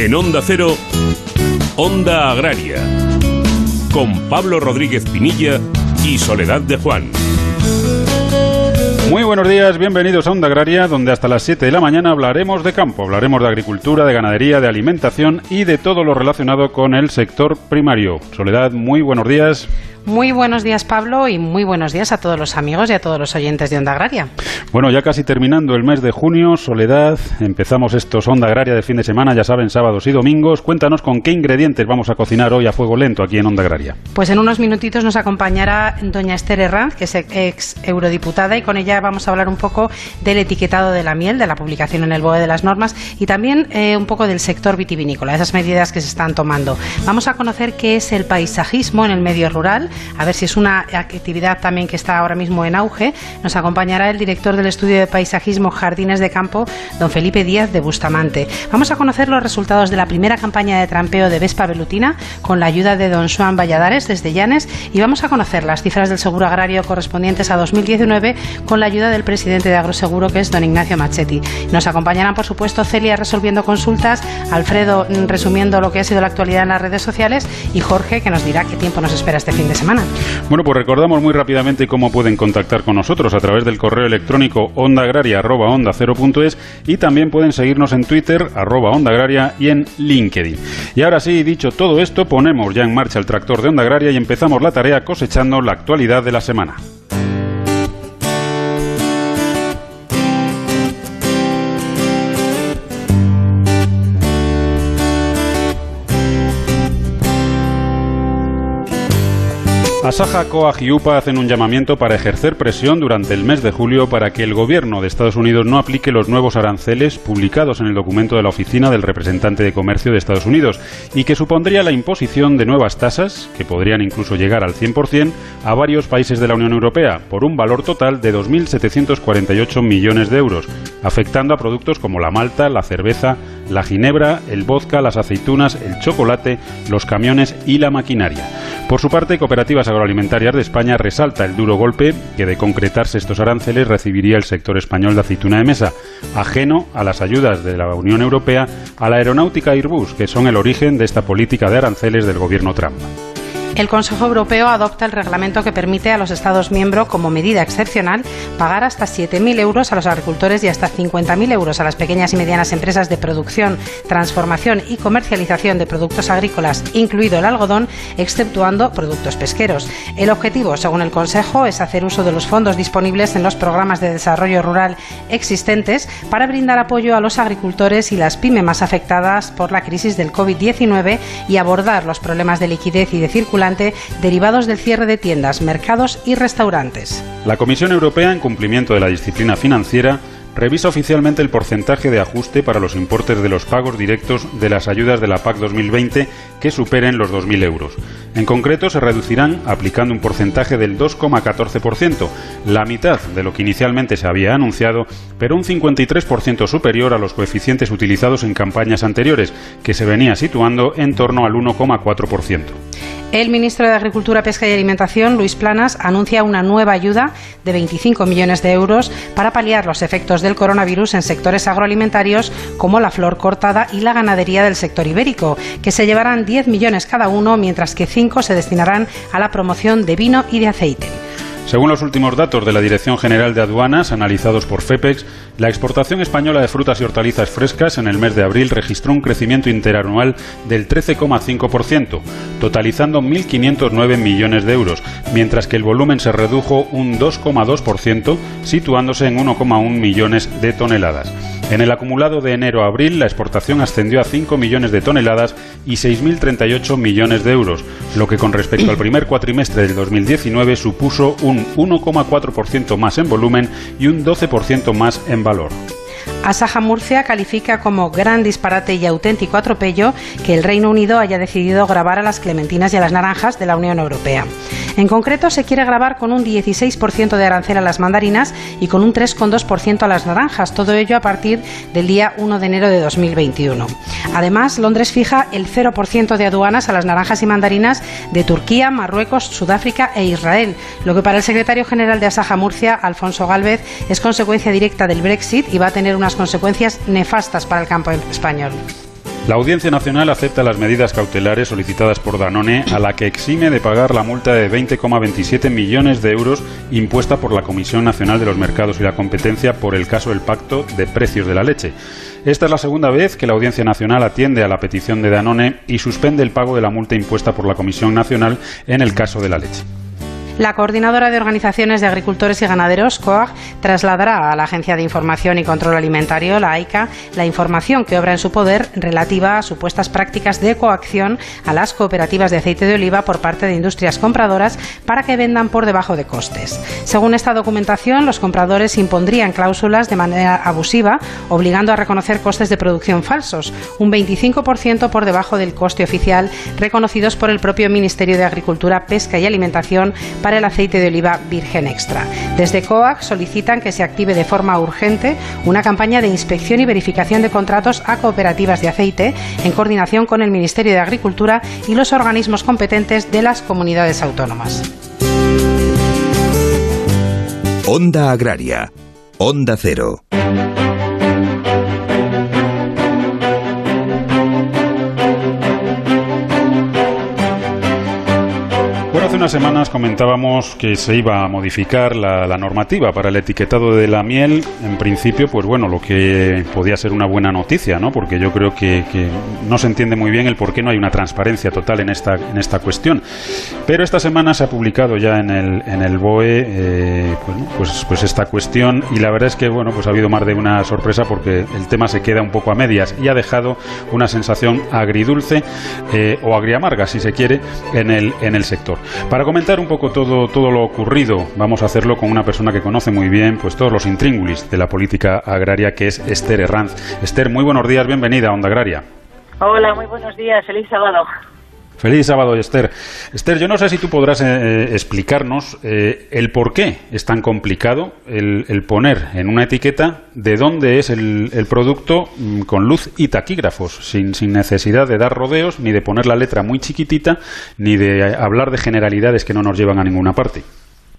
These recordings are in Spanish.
En Onda Cero, Onda Agraria, con Pablo Rodríguez Pinilla y Soledad de Juan. Muy buenos días, bienvenidos a Onda Agraria, donde hasta las 7 de la mañana hablaremos de campo, hablaremos de agricultura, de ganadería, de alimentación y de todo lo relacionado con el sector primario. Soledad, muy buenos días. Muy buenos días, Pablo, y muy buenos días a todos los amigos y a todos los oyentes de Onda Agraria. Bueno, ya casi terminando el mes de junio, Soledad, empezamos estos Onda Agraria de fin de semana, ya saben, sábados y domingos. Cuéntanos con qué ingredientes vamos a cocinar hoy a fuego lento aquí en Onda Agraria. Pues en unos minutitos nos acompañará doña Esther Herranz, que es ex eurodiputada, y con ella vamos a hablar un poco del etiquetado de la miel, de la publicación en el BOE de las normas, y también eh, un poco del sector vitivinícola, esas medidas que se están tomando. Vamos a conocer qué es el paisajismo en el medio rural, a ver si es una actividad también que está ahora mismo en auge. Nos acompañará el director del estudio de paisajismo Jardines de Campo, don Felipe Díaz de Bustamante. Vamos a conocer los resultados de la primera campaña de trampeo de Vespa Velutina con la ayuda de don Juan Valladares desde Llanes y vamos a conocer las cifras del seguro agrario correspondientes a 2019 con la ayuda del presidente de Agroseguro que es don Ignacio Machetti. Nos acompañarán por supuesto Celia resolviendo consultas, Alfredo mm, resumiendo lo que ha sido la actualidad en las redes sociales y Jorge que nos dirá qué tiempo nos espera este fin de semana. Bueno, pues recordamos muy rápidamente cómo pueden contactar con nosotros a través del correo electrónico ondaagraria.onda0.es y también pueden seguirnos en Twitter, arroba onda agraria y en LinkedIn. Y ahora sí, dicho todo esto, ponemos ya en marcha el tractor de Onda Agraria y empezamos la tarea cosechando la actualidad de la semana. Asaja, Coag y UPA hacen un llamamiento para ejercer presión durante el mes de julio para que el gobierno de Estados Unidos no aplique los nuevos aranceles publicados en el documento de la Oficina del Representante de Comercio de Estados Unidos y que supondría la imposición de nuevas tasas, que podrían incluso llegar al 100%, a varios países de la Unión Europea, por un valor total de 2.748 millones de euros, afectando a productos como la malta, la cerveza, la ginebra, el vodka, las aceitunas, el chocolate, los camiones y la maquinaria. Por su parte, Cooperativas Agroalimentarias de España resalta el duro golpe que de concretarse estos aranceles recibiría el sector español de aceituna de mesa, ajeno a las ayudas de la Unión Europea a la aeronáutica Airbus, que son el origen de esta política de aranceles del gobierno Trump. El Consejo Europeo adopta el reglamento que permite a los Estados miembros, como medida excepcional, pagar hasta 7.000 euros a los agricultores y hasta 50.000 euros a las pequeñas y medianas empresas de producción, transformación y comercialización de productos agrícolas, incluido el algodón, exceptuando productos pesqueros. El objetivo, según el Consejo, es hacer uso de los fondos disponibles en los programas de desarrollo rural existentes para brindar apoyo a los agricultores y las pymes más afectadas por la crisis del COVID-19 y abordar los problemas de liquidez y de circulación derivados del cierre de tiendas, mercados y restaurantes. La Comisión Europea, en cumplimiento de la disciplina financiera, revisa oficialmente el porcentaje de ajuste para los importes de los pagos directos de las ayudas de la PAC 2020 que superen los 2.000 euros. En concreto, se reducirán aplicando un porcentaje del 2,14%, la mitad de lo que inicialmente se había anunciado, pero un 53% superior a los coeficientes utilizados en campañas anteriores, que se venía situando en torno al 1,4%. El ministro de Agricultura, Pesca y Alimentación, Luis Planas, anuncia una nueva ayuda de 25 millones de euros para paliar los efectos del coronavirus en sectores agroalimentarios como la flor cortada y la ganadería del sector ibérico, que se llevarán 10 millones cada uno, mientras que 5 se destinarán a la promoción de vino y de aceite. Según los últimos datos de la Dirección General de Aduanas, analizados por FEPEX, la exportación española de frutas y hortalizas frescas en el mes de abril registró un crecimiento interanual del 13,5%, totalizando 1.509 millones de euros, mientras que el volumen se redujo un 2,2%, situándose en 1,1 millones de toneladas. En el acumulado de enero a abril, la exportación ascendió a 5 millones de toneladas y 6.038 millones de euros, lo que con respecto al primer cuatrimestre del 2019 supuso un 1,4% más en volumen y un 12% más en valor. Asaja Murcia califica como gran disparate y auténtico atropello que el Reino Unido haya decidido grabar a las clementinas y a las naranjas de la Unión Europea. En concreto, se quiere grabar con un 16% de arancel a las mandarinas y con un 3,2% a las naranjas, todo ello a partir del día 1 de enero de 2021. Además, Londres fija el 0% de aduanas a las naranjas y mandarinas de Turquía, Marruecos, Sudáfrica e Israel, lo que para el secretario general de Asaja Murcia, Alfonso Gálvez, es consecuencia directa del Brexit y va a tener unas consecuencias nefastas para el campo español. La Audiencia Nacional acepta las medidas cautelares solicitadas por Danone, a la que exime de pagar la multa de 20,27 millones de euros impuesta por la Comisión Nacional de los Mercados y la Competencia por el caso del Pacto de Precios de la Leche. Esta es la segunda vez que la Audiencia Nacional atiende a la petición de Danone y suspende el pago de la multa impuesta por la Comisión Nacional en el caso de la leche. La coordinadora de organizaciones de agricultores y ganaderos, COAG, trasladará a la Agencia de Información y Control Alimentario, la AICA, la información que obra en su poder relativa a supuestas prácticas de coacción a las cooperativas de aceite de oliva por parte de industrias compradoras para que vendan por debajo de costes. Según esta documentación, los compradores impondrían cláusulas de manera abusiva, obligando a reconocer costes de producción falsos, un 25% por debajo del coste oficial reconocidos por el propio Ministerio de Agricultura, Pesca y Alimentación el aceite de oliva virgen extra. Desde COAC solicitan que se active de forma urgente una campaña de inspección y verificación de contratos a cooperativas de aceite en coordinación con el Ministerio de Agricultura y los organismos competentes de las comunidades autónomas. Onda Agraria. Onda Cero. Unas semanas comentábamos que se iba a modificar la, normativa para el etiquetado de la miel. En principio, pues bueno, lo que podía ser una buena noticia, ¿no? Porque yo creo que, no se entiende muy bien el por qué no hay una transparencia total en esta, en esta cuestión. Pero esta semana se ha publicado ya en el, en el BOE, eh, pues, pues esta cuestión y la verdad es que, bueno, pues ha habido más de una sorpresa porque el tema se queda un poco a medias y ha dejado una sensación agridulce eh, o agriamarga, si se quiere, en el, en el sector. Para comentar un poco todo, todo lo ocurrido, vamos a hacerlo con una persona que conoce muy bien pues todos los intríngulis de la política agraria, que es Esther Herranz. Esther, muy buenos días, bienvenida a Onda Agraria. Hola, muy buenos días, feliz sábado. Feliz sábado, Esther. Esther, yo no sé si tú podrás eh, eh, explicarnos eh, el por qué es tan complicado el, poner en una etiqueta de dónde es el, producto mm, con luz y taquígrafos, sin, sin, necesidad de dar rodeos, ni de poner la letra muy chiquitita, ni de hablar de generalidades que no nos llevan a ninguna parte.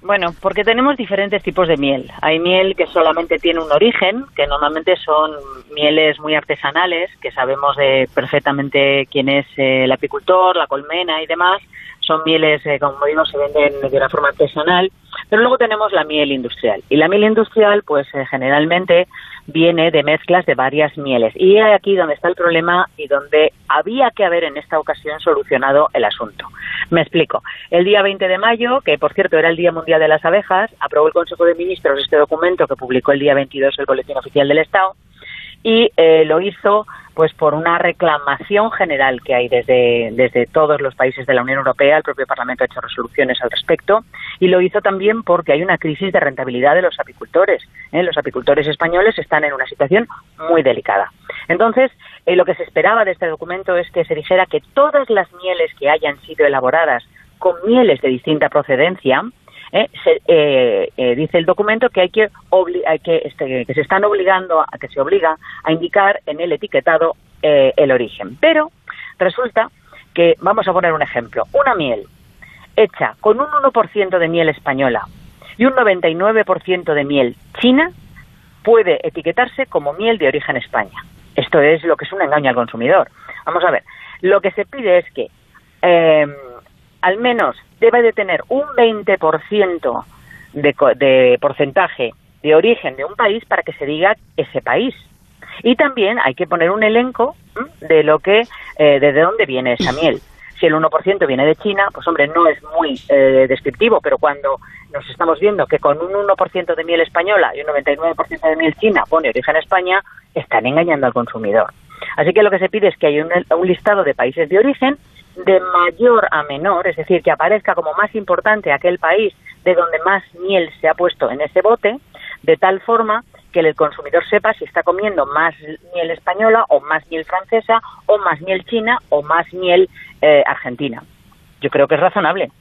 Bueno, porque tenemos diferentes tipos de miel. Hay miel que solamente tiene un origen, que normalmente son mieles muy artesanales, que sabemos de perfectamente quién es eh, el apicultor, la colmena y demás. Son mieles, eh, como digo, se venden de una forma artesanal. Pero luego tenemos la miel industrial. Y la miel industrial, pues eh, generalmente viene de mezclas de varias mieles. Y es aquí donde está el problema y donde había que haber en esta ocasión solucionado el asunto. Me explico. El día 20 de mayo, que por cierto era el Día Mundial de las Abejas, aprobó el Consejo de Ministros este documento que publicó el día 22 el Boletín Oficial del Estado y eh, lo hizo pues por una reclamación general que hay desde, desde todos los países de la Unión Europea, el propio Parlamento ha hecho resoluciones al respecto, y lo hizo también porque hay una crisis de rentabilidad de los apicultores. ¿eh? Los apicultores españoles están en una situación muy delicada. Entonces, eh, lo que se esperaba de este documento es que se dijera que todas las mieles que hayan sido elaboradas con mieles de distinta procedencia, ¿eh? se, eh, eh, dice el documento que hay que, que, este, que se están obligando a que se obliga a indicar en el etiquetado el origen. Pero resulta que vamos a poner un ejemplo, una miel hecha con un 1% de miel española y un 99% de miel china puede etiquetarse como miel de origen España. Esto es lo que es un engaño al consumidor. Vamos a ver, lo que se pide es que al menos debe de tener un 20% de, de porcentaje de origen de un país para que se diga ese país. Y también hay que poner un elenco de lo que, eh, de dónde viene esa miel. Si el 1% viene de China, pues hombre, no es muy eh, descriptivo, pero cuando nos estamos viendo que con un 1% de miel española y un 99% de miel china pone origen España, están engañando al consumidor. Así que lo que se pide es que haya un listado de países de origen de mayor a menor, es decir, que aparezca como más importante aquel país de donde más miel se ha puesto en ese bote, de tal forma que el consumidor sepa si está comiendo más miel española o más miel francesa o más miel china o más miel eh, argentina. Yo creo que es razonable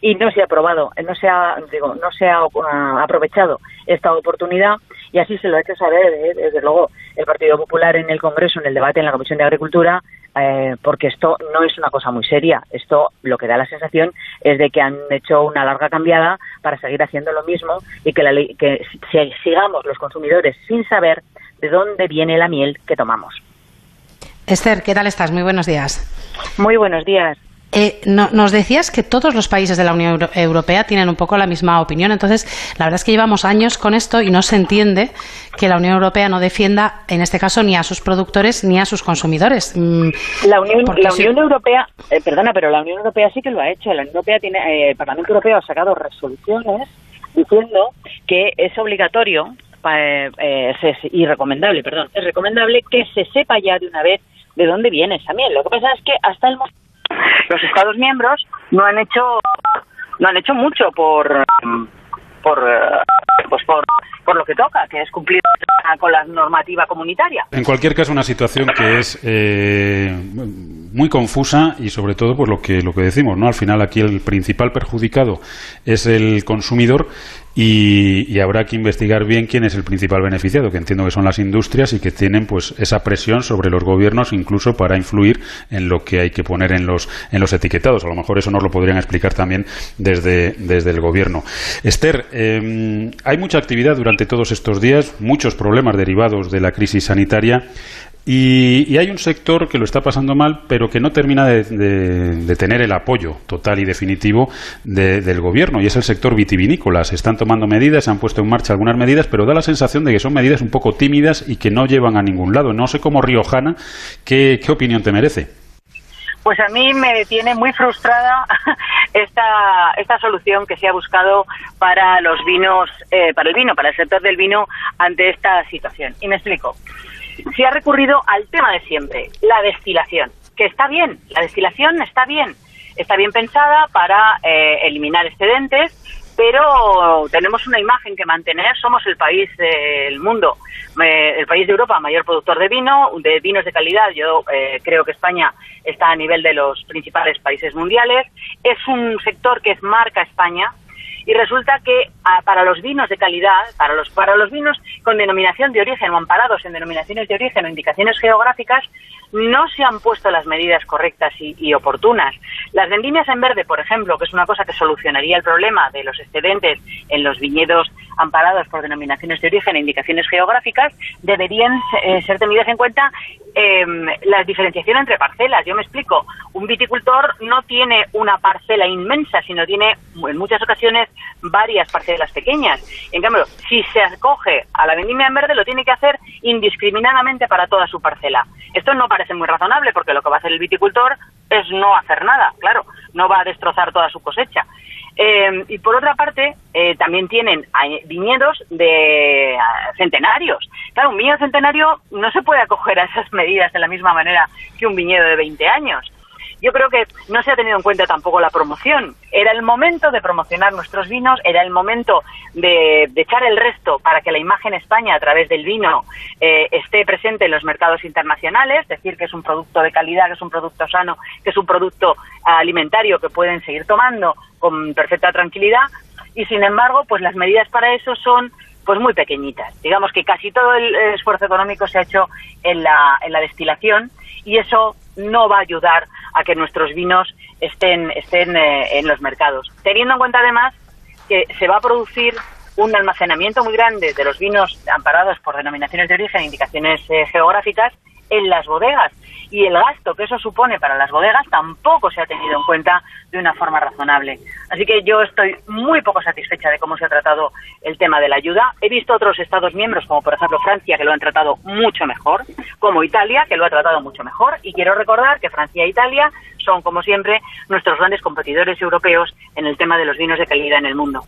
y no se ha aprobado, no se ha, digo, no se ha uh, aprovechado esta oportunidad y así se lo ha hecho saber, eh, desde luego, el Partido Popular en el Congreso, en el debate en la Comisión de Agricultura, eh, porque esto no es una cosa muy seria. Esto lo que da la sensación es de que han hecho una larga cambiada para seguir haciendo lo mismo y que, la que sigamos los consumidores sin saber de dónde viene la miel que tomamos. Esther, ¿qué tal estás? Muy buenos días. Muy buenos días. Eh, nos decías que todos los países de la Unión Europea tienen un poco la misma opinión. Entonces, la verdad es que llevamos años con esto y no se entiende que la Unión Europea no defienda, en este caso, ni a sus productores ni a sus consumidores. Mm, la Unión, la Unión Europea, eh, perdona, pero la Unión Europea sí que lo ha hecho. La Unión Europea tiene, eh, el Parlamento Europeo ha sacado resoluciones diciendo que es obligatorio y recomendable, perdón, es recomendable que se sepa ya de una vez de dónde viene esa miel. Lo que pasa es que hasta el momento los Estados miembros no han hecho no han hecho mucho por por pues por, por lo que toca, que es cumplir con la normativa comunitaria. En cualquier caso, una situación que es eh, muy confusa y sobre todo por lo que lo que decimos, ¿no? Al final aquí el principal perjudicado es el consumidor y, habrá que investigar bien quién es el principal beneficiado, que entiendo que son las industrias y que tienen pues esa presión sobre los gobiernos incluso para influir en lo que hay que poner en los, en los etiquetados. A lo mejor eso nos lo podrían explicar también desde, desde el gobierno. Esther, em, hay mucha actividad durante todos estos días, muchos problemas derivados de la crisis sanitaria. Y, hay un sector que lo está pasando mal, pero que no termina de, tener el apoyo total y definitivo del gobierno, y es el sector vitivinícola. Se están tomando medidas, se han puesto en marcha algunas medidas, pero da la sensación de que son medidas un poco tímidas y que no llevan a ningún lado. No sé cómo Riojana, ¿qué, qué opinión te merece? Pues a mí me tiene muy frustrada esta, esta solución que se ha buscado para los vinos, eh, para el vino, para el sector del vino ante esta situación. Y me explico se ha recurrido al tema de siempre, la destilación, que está bien, la destilación está bien, está bien pensada para eh, eliminar excedentes, pero tenemos una imagen que mantener, somos el país del mundo, eh, el país de Europa mayor productor de vino, de vinos de calidad, yo eh, creo que España está a nivel de los principales países mundiales, es un sector que es marca España, y resulta que ah, para los vinos de calidad, para los, para los vinos con denominación de origen o amparados en denominaciones de origen o indicaciones geográficas, no se han puesto las medidas correctas y, oportunas. Las vendimias en verde, por ejemplo, que es una cosa que solucionaría el problema de los excedentes en los viñedos amparados por denominaciones de origen e indicaciones geográficas, deberían eh, ser tenidas en cuenta eh, la diferenciación entre parcelas. Yo me explico, un viticultor no tiene una parcela inmensa, sino tiene en muchas ocasiones varias parcelas pequeñas. En cambio, si se acoge a la vendimia en verde, lo tiene que hacer indiscriminadamente para toda su parcela. Esto no parece muy razonable porque lo que va a hacer el viticultor es no hacer nada, claro, no va a destrozar toda su cosecha. Eh, y por otra parte, eh, también tienen viñedos de centenarios. Claro, un viñedo centenario no se puede acoger a esas medidas de la misma manera que un viñedo de 20 años yo creo que no se ha tenido en cuenta tampoco la promoción. Era el momento de promocionar nuestros vinos, era el momento de, echar el resto para que la imagen España a través del vino eh, esté presente en los mercados internacionales, decir que es un producto de calidad, que es un producto sano, que es un producto alimentario que pueden seguir tomando con perfecta tranquilidad. Y sin embargo, pues las medidas para eso son pues muy pequeñitas. Digamos que casi todo el esfuerzo económico se ha hecho en la, en la destilación y eso no va a ayudar a que nuestros vinos estén, estén eh, en los mercados. Teniendo en cuenta además que se va a producir un almacenamiento muy grande de los vinos amparados por denominaciones de origen e indicaciones eh, geográficas en las bodegas y el gasto que eso supone para las bodegas tampoco se ha tenido en cuenta de una forma razonable. Así que yo estoy muy poco satisfecha de cómo se ha tratado el tema de la ayuda. He visto otros Estados miembros, como por ejemplo Francia, que lo han tratado mucho mejor, como Italia, que lo ha tratado mucho mejor. Y quiero recordar que Francia e Italia son, como siempre, nuestros grandes competidores europeos en el tema de los vinos de calidad en el mundo.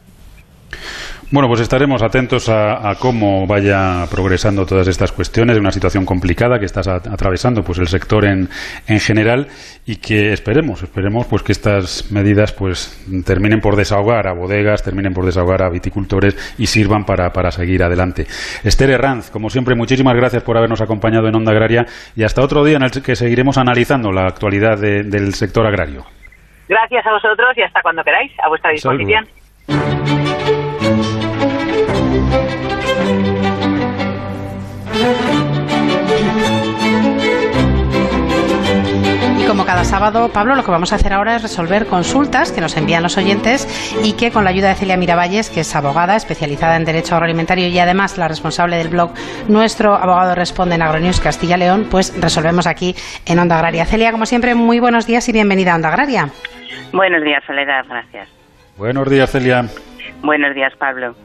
Bueno, pues estaremos atentos a, cómo vaya progresando todas estas cuestiones de una situación complicada que está atravesando pues el sector en, en general y que esperemos, esperemos pues que estas medidas pues terminen por desahogar a bodegas, terminen por desahogar a viticultores y sirvan para, para seguir adelante. Esther Herranz, como siempre, muchísimas gracias por habernos acompañado en Onda Agraria y hasta otro día en el que seguiremos analizando la actualidad del sector agrario. Gracias a vosotros y hasta cuando queráis, a vuestra disposición. Como cada sábado sábado, Pablo, lo que vamos a hacer ahora es resolver consultas que nos envían los oyentes y que con la ayuda de Celia Miravalles, que es abogada especializada en Derecho Agroalimentario y además la responsable del blog Nuestro Abogado Responde en Agronews Castilla León, pues resolvemos aquí en Onda Agraria. Celia, como siempre, muy buenos días y bienvenida a Onda Agraria. Buenos días, Soledad, gracias. Buenos días, Celia. Buenos días, Pablo.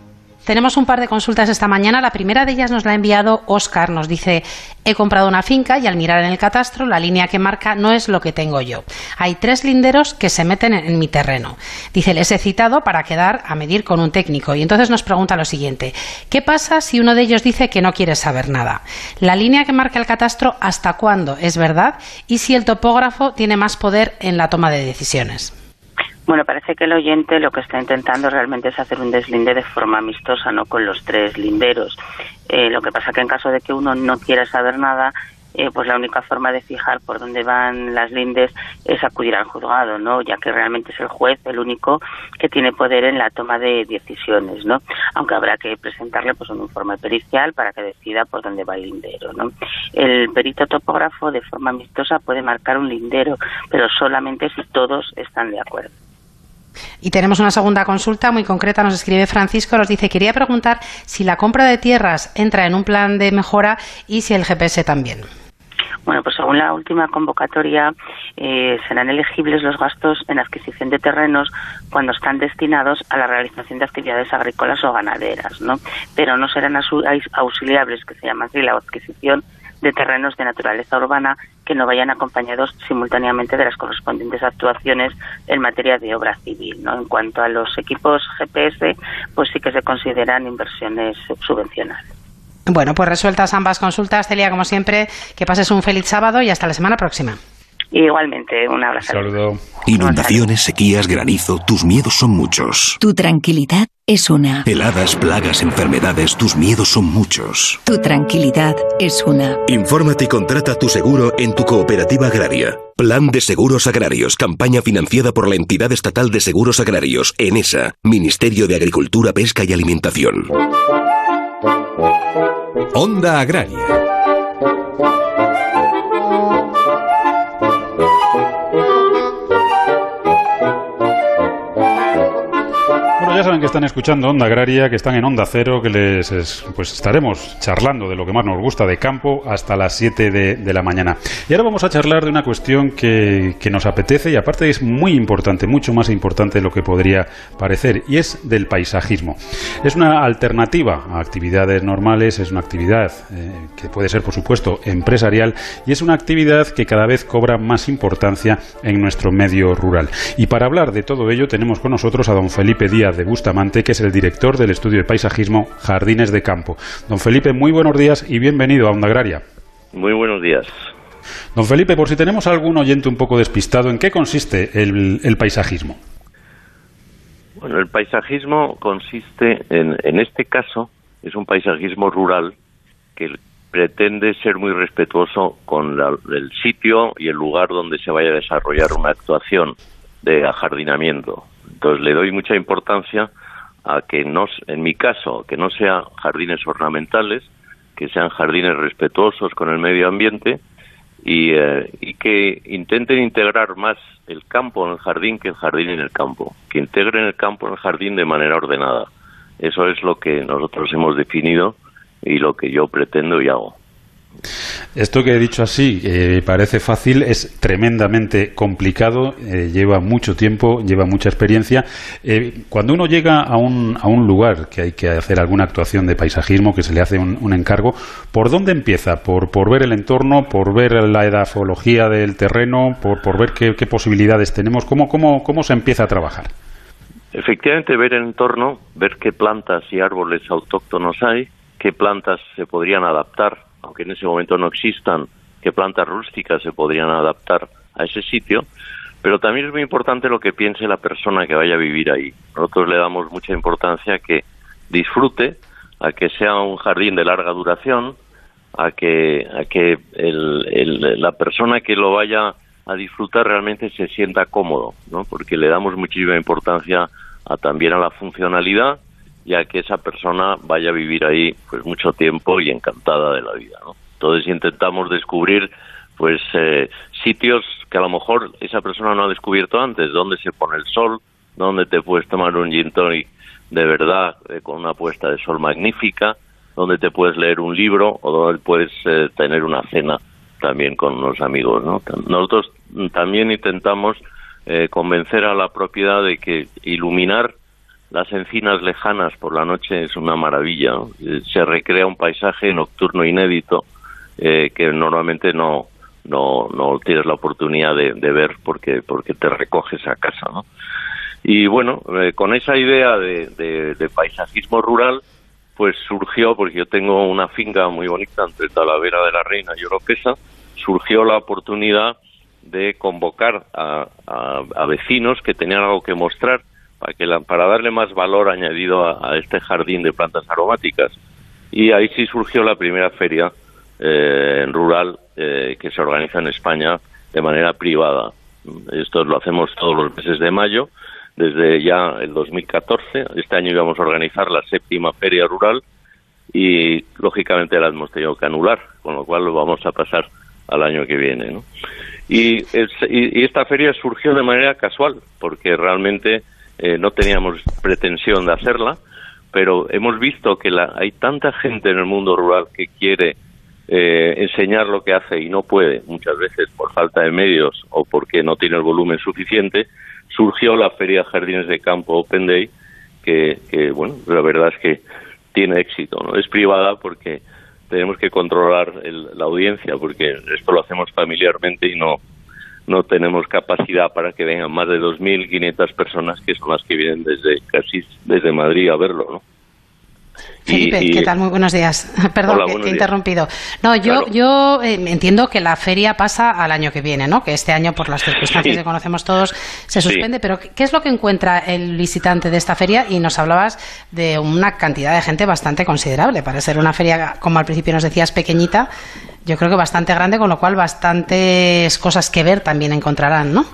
Tenemos un par de consultas esta mañana. La primera de ellas nos la ha enviado Oscar. Nos dice, he comprado una finca y al mirar en el catastro la línea que marca no es lo que tengo yo. Hay tres linderos que se meten en, mi terreno. Dice, les he citado para quedar a medir con un técnico. Y entonces nos pregunta lo siguiente, ¿qué pasa si uno de ellos dice que no quiere saber nada? La línea que marca el catastro, ¿hasta cuándo es verdad? Y si el topógrafo tiene más poder en la toma de decisiones. Bueno, parece que el oyente lo que está intentando realmente es hacer un deslinde de forma amistosa, no con los tres linderos. Eh, lo que pasa que en caso de que uno no quiera saber nada, eh, pues la única forma de fijar por dónde van las lindes es acudir al juzgado, ¿no? Ya que realmente es el juez el único que tiene poder en la toma de decisiones, ¿no? Aunque habrá que presentarle pues un informe pericial para que decida por dónde va el lindero, ¿no? El perito topógrafo de forma amistosa puede marcar un lindero, pero solamente si todos están de acuerdo. Y tenemos una segunda consulta muy concreta, nos escribe Francisco, nos dice, quería preguntar si la compra de tierras entra en un plan de mejora y si el GPS también. Bueno, pues según la última convocatoria, eh, serán elegibles los gastos en adquisición de terrenos cuando están destinados a la realización de actividades agrícolas o ganaderas, ¿no? Pero no serán auxiliables, que se llama así, la adquisición de terrenos de naturaleza urbana que no vayan acompañados simultáneamente de las correspondientes actuaciones en materia de obra civil. ¿no? En cuanto a los equipos GPS, pues sí que se consideran inversiones subvencionadas. Bueno, pues resueltas ambas consultas, Celia, como siempre, que pases un feliz sábado y hasta la semana próxima. Igualmente, un abrazo. Saludo. Inundaciones, sequías, granizo, tus miedos son muchos. Tu tranquilidad es una. Heladas, plagas, enfermedades, tus miedos son muchos. Tu tranquilidad es una. Infórmate y contrata tu seguro en tu cooperativa agraria. Plan de Seguros Agrarios, campaña financiada por la entidad estatal de seguros agrarios, ENESA, Ministerio de Agricultura, Pesca y Alimentación. Onda Agraria ya saben que están escuchando Onda Agraria, que están en Onda Cero, que les pues estaremos charlando de lo que más nos gusta de campo hasta las 7 de, la mañana. Y ahora vamos a charlar de una cuestión que, que, nos apetece y aparte es muy importante, mucho más importante de lo que podría parecer, y es del paisajismo. Es una alternativa a actividades normales, es una actividad eh, que puede ser, por supuesto, empresarial y es una actividad que cada vez cobra más importancia en nuestro medio rural. Y para hablar de todo ello tenemos con nosotros a don Felipe Díaz de Bustamante, que es el director del estudio de paisajismo Jardines de Campo. Don Felipe, muy buenos días y bienvenido a Onda Agraria. Muy buenos días. Don Felipe, por si tenemos algún oyente un poco despistado, ¿en qué consiste el, paisajismo? Bueno, el paisajismo consiste en, en este caso, es un paisajismo rural que pretende ser muy respetuoso con el sitio y el lugar donde se vaya a desarrollar una actuación de ajardinamiento. Entonces le doy mucha importancia a que no, en mi caso, que no sean jardines ornamentales, que sean jardines respetuosos con el medio ambiente y, eh, y que intenten integrar más el campo en el jardín que el jardín en el campo, que integren el campo en el jardín de manera ordenada. Eso es lo que nosotros hemos definido y lo que yo pretendo y hago. Esto que he dicho así eh, parece fácil, es tremendamente complicado, eh, lleva mucho tiempo, lleva mucha experiencia. Eh, cuando uno llega a un, a un lugar que hay que hacer alguna actuación de paisajismo, que se le hace un, encargo, ¿por dónde empieza? ¿Por, por ver el entorno, por ver la edafología del terreno, por, por ver qué, posibilidades tenemos? ¿Cómo, cómo, ¿Cómo se empieza a trabajar? Efectivamente, ver el entorno, ver qué plantas y árboles autóctonos hay, qué plantas se podrían adaptar aunque en ese momento no existan, qué plantas rústicas se podrían adaptar a ese sitio, pero también es muy importante lo que piense la persona que vaya a vivir ahí. Nosotros le damos mucha importancia a que disfrute, a que sea un jardín de larga duración, a que, a que la persona que lo vaya a disfrutar realmente se sienta cómodo, ¿no? porque le damos muchísima importancia a, también a la funcionalidad ya que esa persona vaya a vivir ahí pues mucho tiempo y encantada de la vida. ¿no? Entonces intentamos descubrir pues eh, sitios que a lo mejor esa persona no ha descubierto antes, dónde se pone el sol, dónde te puedes tomar un gin tonic de verdad eh, con una puesta de sol magnífica, donde te puedes leer un libro o donde puedes eh, tener una cena también con unos amigos. ¿no? Nosotros también intentamos eh, convencer a la propiedad de que iluminar las encinas lejanas por la noche es una maravilla. Se recrea un paisaje nocturno inédito que normalmente no, no, no tienes la oportunidad de, ver porque, porque te recoges a casa. ¿no? Y bueno, eh, con esa idea de, de, paisajismo rural, pues surgió, porque yo tengo una finca muy bonita entre Talavera de la Reina y Oropesa, surgió la oportunidad de convocar a, a, vecinos que tenían algo que mostrar para, darle más valor añadido a, este jardín de plantas aromáticas. Y ahí sí surgió la primera feria eh, rural eh, que se organiza en España de manera privada. Esto lo hacemos todos los meses de mayo desde ya el 2014. Este año íbamos a organizar la séptima feria rural y lógicamente la hemos tenido que anular, con lo cual lo vamos a pasar al año que viene. ¿no? Y, esta feria surgió de manera casual, porque realmente eh, no teníamos pretensión de hacerla, pero hemos visto que la, hay tanta gente en el mundo rural que quiere eh, enseñar lo que hace y no puede, muchas veces por falta de medios o porque no tiene el volumen suficiente, surgió la Feria Jardines de Campo Open Day, que, bueno, la verdad es que tiene éxito, ¿no? Es privada porque tenemos que controlar la audiencia, porque esto lo hacemos familiarmente y no, no tenemos capacidad para que vengan más de 2.500 personas, que son las que vienen desde casi desde Madrid a verlo, ¿no? Felipe, ¿qué tal? Muy buenos días. Perdón que te he interrumpido. No, yo, yo eh, entiendo que la feria pasa al año que viene, ¿no? Que este año, por las circunstancias que conocemos todos, se suspende. Pero, ¿qué es lo que encuentra el visitante de esta feria? Y nos hablabas de una cantidad de gente bastante considerable. Para ser una feria, como al principio nos decías, pequeñita, yo creo que bastante grande, con lo cual bastantes cosas que ver también encontrarán, ¿no?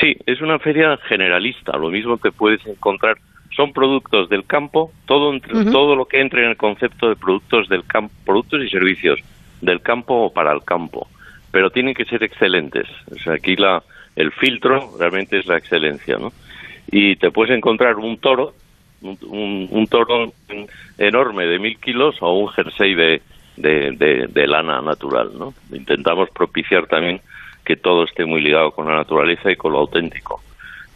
Sí, es una feria generalista. Lo mismo que puedes encontrar son productos del campo, todo, todo lo que entre en el concepto de productos del campo, productos y servicios del campo o para el campo, pero tienen que ser excelentes. O sea, aquí la, el filtro realmente es la excelencia, ¿no? Y te puedes encontrar un toro, un, toro enorme de mil kilos o un jersey de, de, de, lana natural, ¿no? Intentamos propiciar también que todo esté muy ligado con la naturaleza y con lo auténtico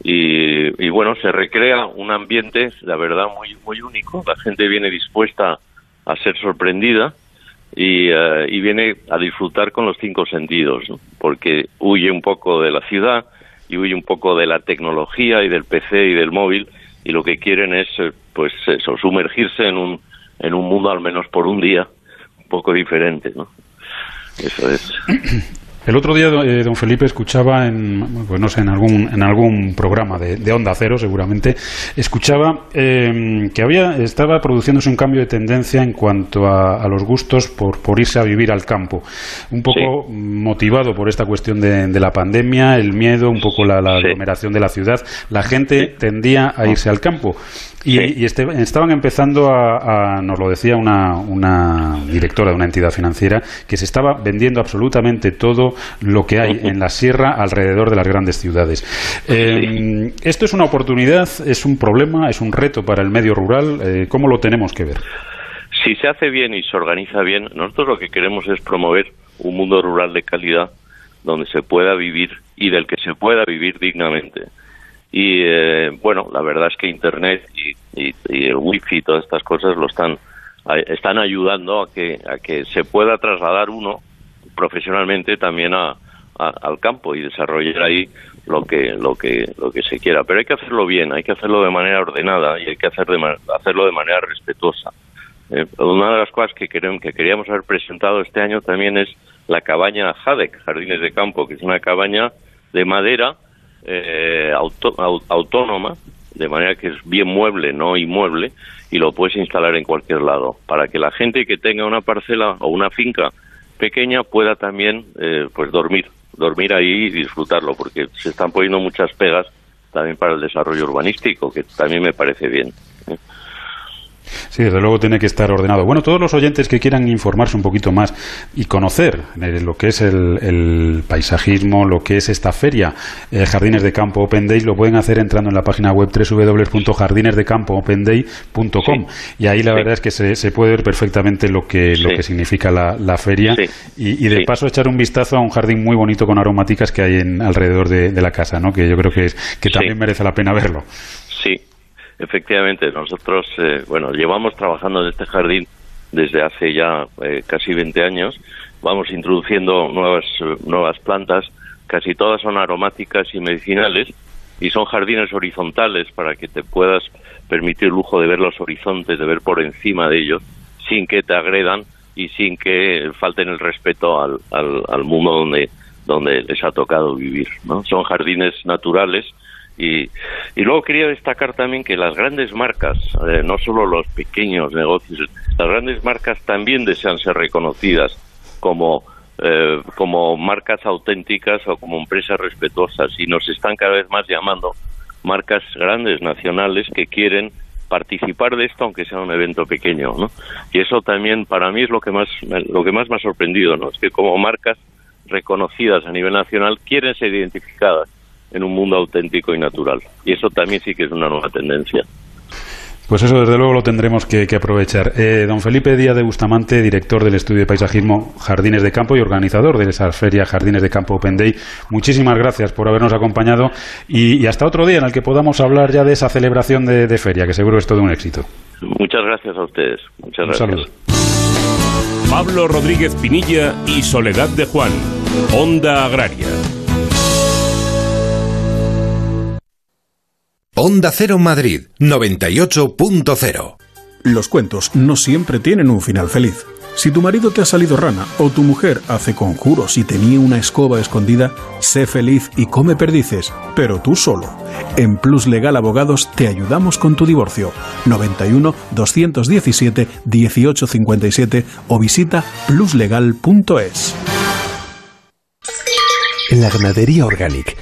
y, bueno, se recrea un ambiente, la verdad, muy, muy único. La gente viene dispuesta a ser sorprendida y, eh, y viene a disfrutar con los cinco sentidos, porque huye un poco de la ciudad y huye un poco de la tecnología y del PC y del móvil y lo que quieren es, eh, pues, eso, sumergirse en un, en un mundo al menos por un día un poco diferente, ¿no? Eso es. El otro día, eh, don Felipe, escuchaba en, pues no sé, en algún, en algún programa de, Onda Cero, seguramente, escuchaba em, que había, estaba produciéndose un cambio de tendencia en cuanto a, los gustos por, por, irse a vivir al campo. Un poco motivado por esta cuestión de, la pandemia, el miedo, un poco la, aglomeración de la ciudad. La gente tendía a irse al campo. Y, este, estaban empezando a, nos lo decía una, una directora de una entidad financiera, que se estaba vendiendo absolutamente todo lo que hay en la sierra alrededor de las grandes ciudades. Eh, ¿Esto es una oportunidad, es un problema, es un reto para el medio rural? Eh, ¿Cómo lo tenemos que ver? Si se hace bien y se organiza bien, nosotros lo que queremos es promover un mundo rural de calidad donde se pueda vivir y del que se pueda vivir dignamente. Y eh, bueno, la verdad es que Internet y, y, el Wi-Fi y todas estas cosas lo están están ayudando a que a que se pueda trasladar uno profesionalmente también a, al campo y desarrollar ahí lo que lo que lo que se quiera. Pero hay que hacerlo bien hay que hacerlo de manera ordenada y hay que hacer de, hacerlo de manera respetuosa. Eh, una de las cosas que queremos, que queríamos haber presentado este año también es la cabaña Hadek Jardines de Campo que es una cabaña de madera eh, autónoma de manera que es bien mueble no inmueble y lo puedes instalar en cualquier lado. Para que la gente que tenga una parcela o una finca pequeña pueda también eh, pues dormir, dormir ahí y disfrutarlo, porque se están poniendo muchas pegas también para el desarrollo urbanístico, que también me parece bien. ¿eh? Sí, desde luego tiene que estar ordenado. Bueno, todos los oyentes que quieran informarse un poquito más y conocer eh, lo que es el, paisajismo, lo que es esta feria, eh, Jardines de Campo Open Day, lo pueden hacer entrando en la página web www.jardinesdecampoOpenDay.com y ahí la verdad es que se, puede ver perfectamente lo que, lo que significa la, feria. Y, de paso echar un vistazo a un jardín muy bonito con aromáticas que hay en, alrededor de, la casa, ¿no? que yo creo que, que también merece la pena verlo. Sí, efectivamente. Nosotros, eh, bueno, llevamos trabajando en este jardín desde hace ya eh, casi 20 años. Vamos introduciendo nuevas, nuevas plantas, casi todas son aromáticas y medicinales, y son jardines horizontales para que te puedas permitir el lujo de ver los horizontes, de ver por encima de ellos, sin que te agredan y sin que falten el respeto al, al, al mundo donde, donde les ha tocado vivir. ¿no? Son jardines naturales y, y luego quería destacar también que las grandes marcas, eh, no solo los pequeños negocios, las grandes marcas también desean ser reconocidas como, eh, como marcas auténticas o como empresas respetuosas y nos están cada vez más llamando marcas grandes nacionales que quieren participar de esto aunque sea un evento pequeño, ¿no? Y eso también para mí es lo que más lo que más me ha sorprendido, ¿no? Es que como marcas reconocidas a nivel nacional quieren ser identificadas en un mundo auténtico y natural. Y eso también sí que es una nueva tendencia. Pues eso desde luego lo tendremos que, aprovechar. Eh, don Felipe Díaz de Bustamante, director del estudio de paisajismo Jardines de Campo y organizador de esa feria Jardines de Campo Open Day, muchísimas gracias por habernos acompañado y, hasta otro día en el que podamos hablar ya de esa celebración de, feria, que seguro es todo un éxito. Muchas gracias a ustedes. Muchas gracias. Pablo Rodríguez Pinilla y Soledad de Juan, Onda Agraria. Onda Cero Madrid 98.0 Los cuentos no siempre tienen un final feliz. Si tu marido te ha salido rana o tu mujer hace conjuros y tenía una escoba escondida, sé feliz y come perdices, pero tú solo. En Plus Legal Abogados te ayudamos con tu divorcio. 91 217 1857 o visita pluslegal.es. En la ganadería Organic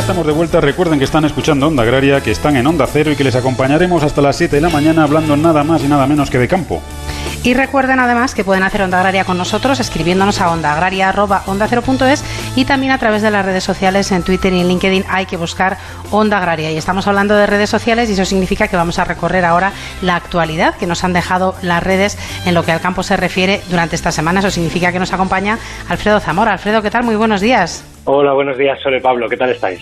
Estamos de vuelta. Recuerden que están escuchando Onda Agraria, que están en Onda Cero y que les acompañaremos hasta las 7 de la mañana hablando nada más y nada menos que de campo. Y recuerden además que pueden hacer Onda Agraria con nosotros escribiéndonos a ondaagraria.ondacero.es y también a través de las redes sociales en Twitter y en LinkedIn hay que buscar Onda Agraria. Y estamos hablando de redes sociales y eso significa que vamos a recorrer ahora la actualidad que nos han dejado las redes en lo que al campo se refiere durante esta semana. Eso significa que nos acompaña Alfredo Zamora. Alfredo, ¿qué tal? Muy buenos días. Hola, buenos días, Sole Pablo, ¿qué tal estáis?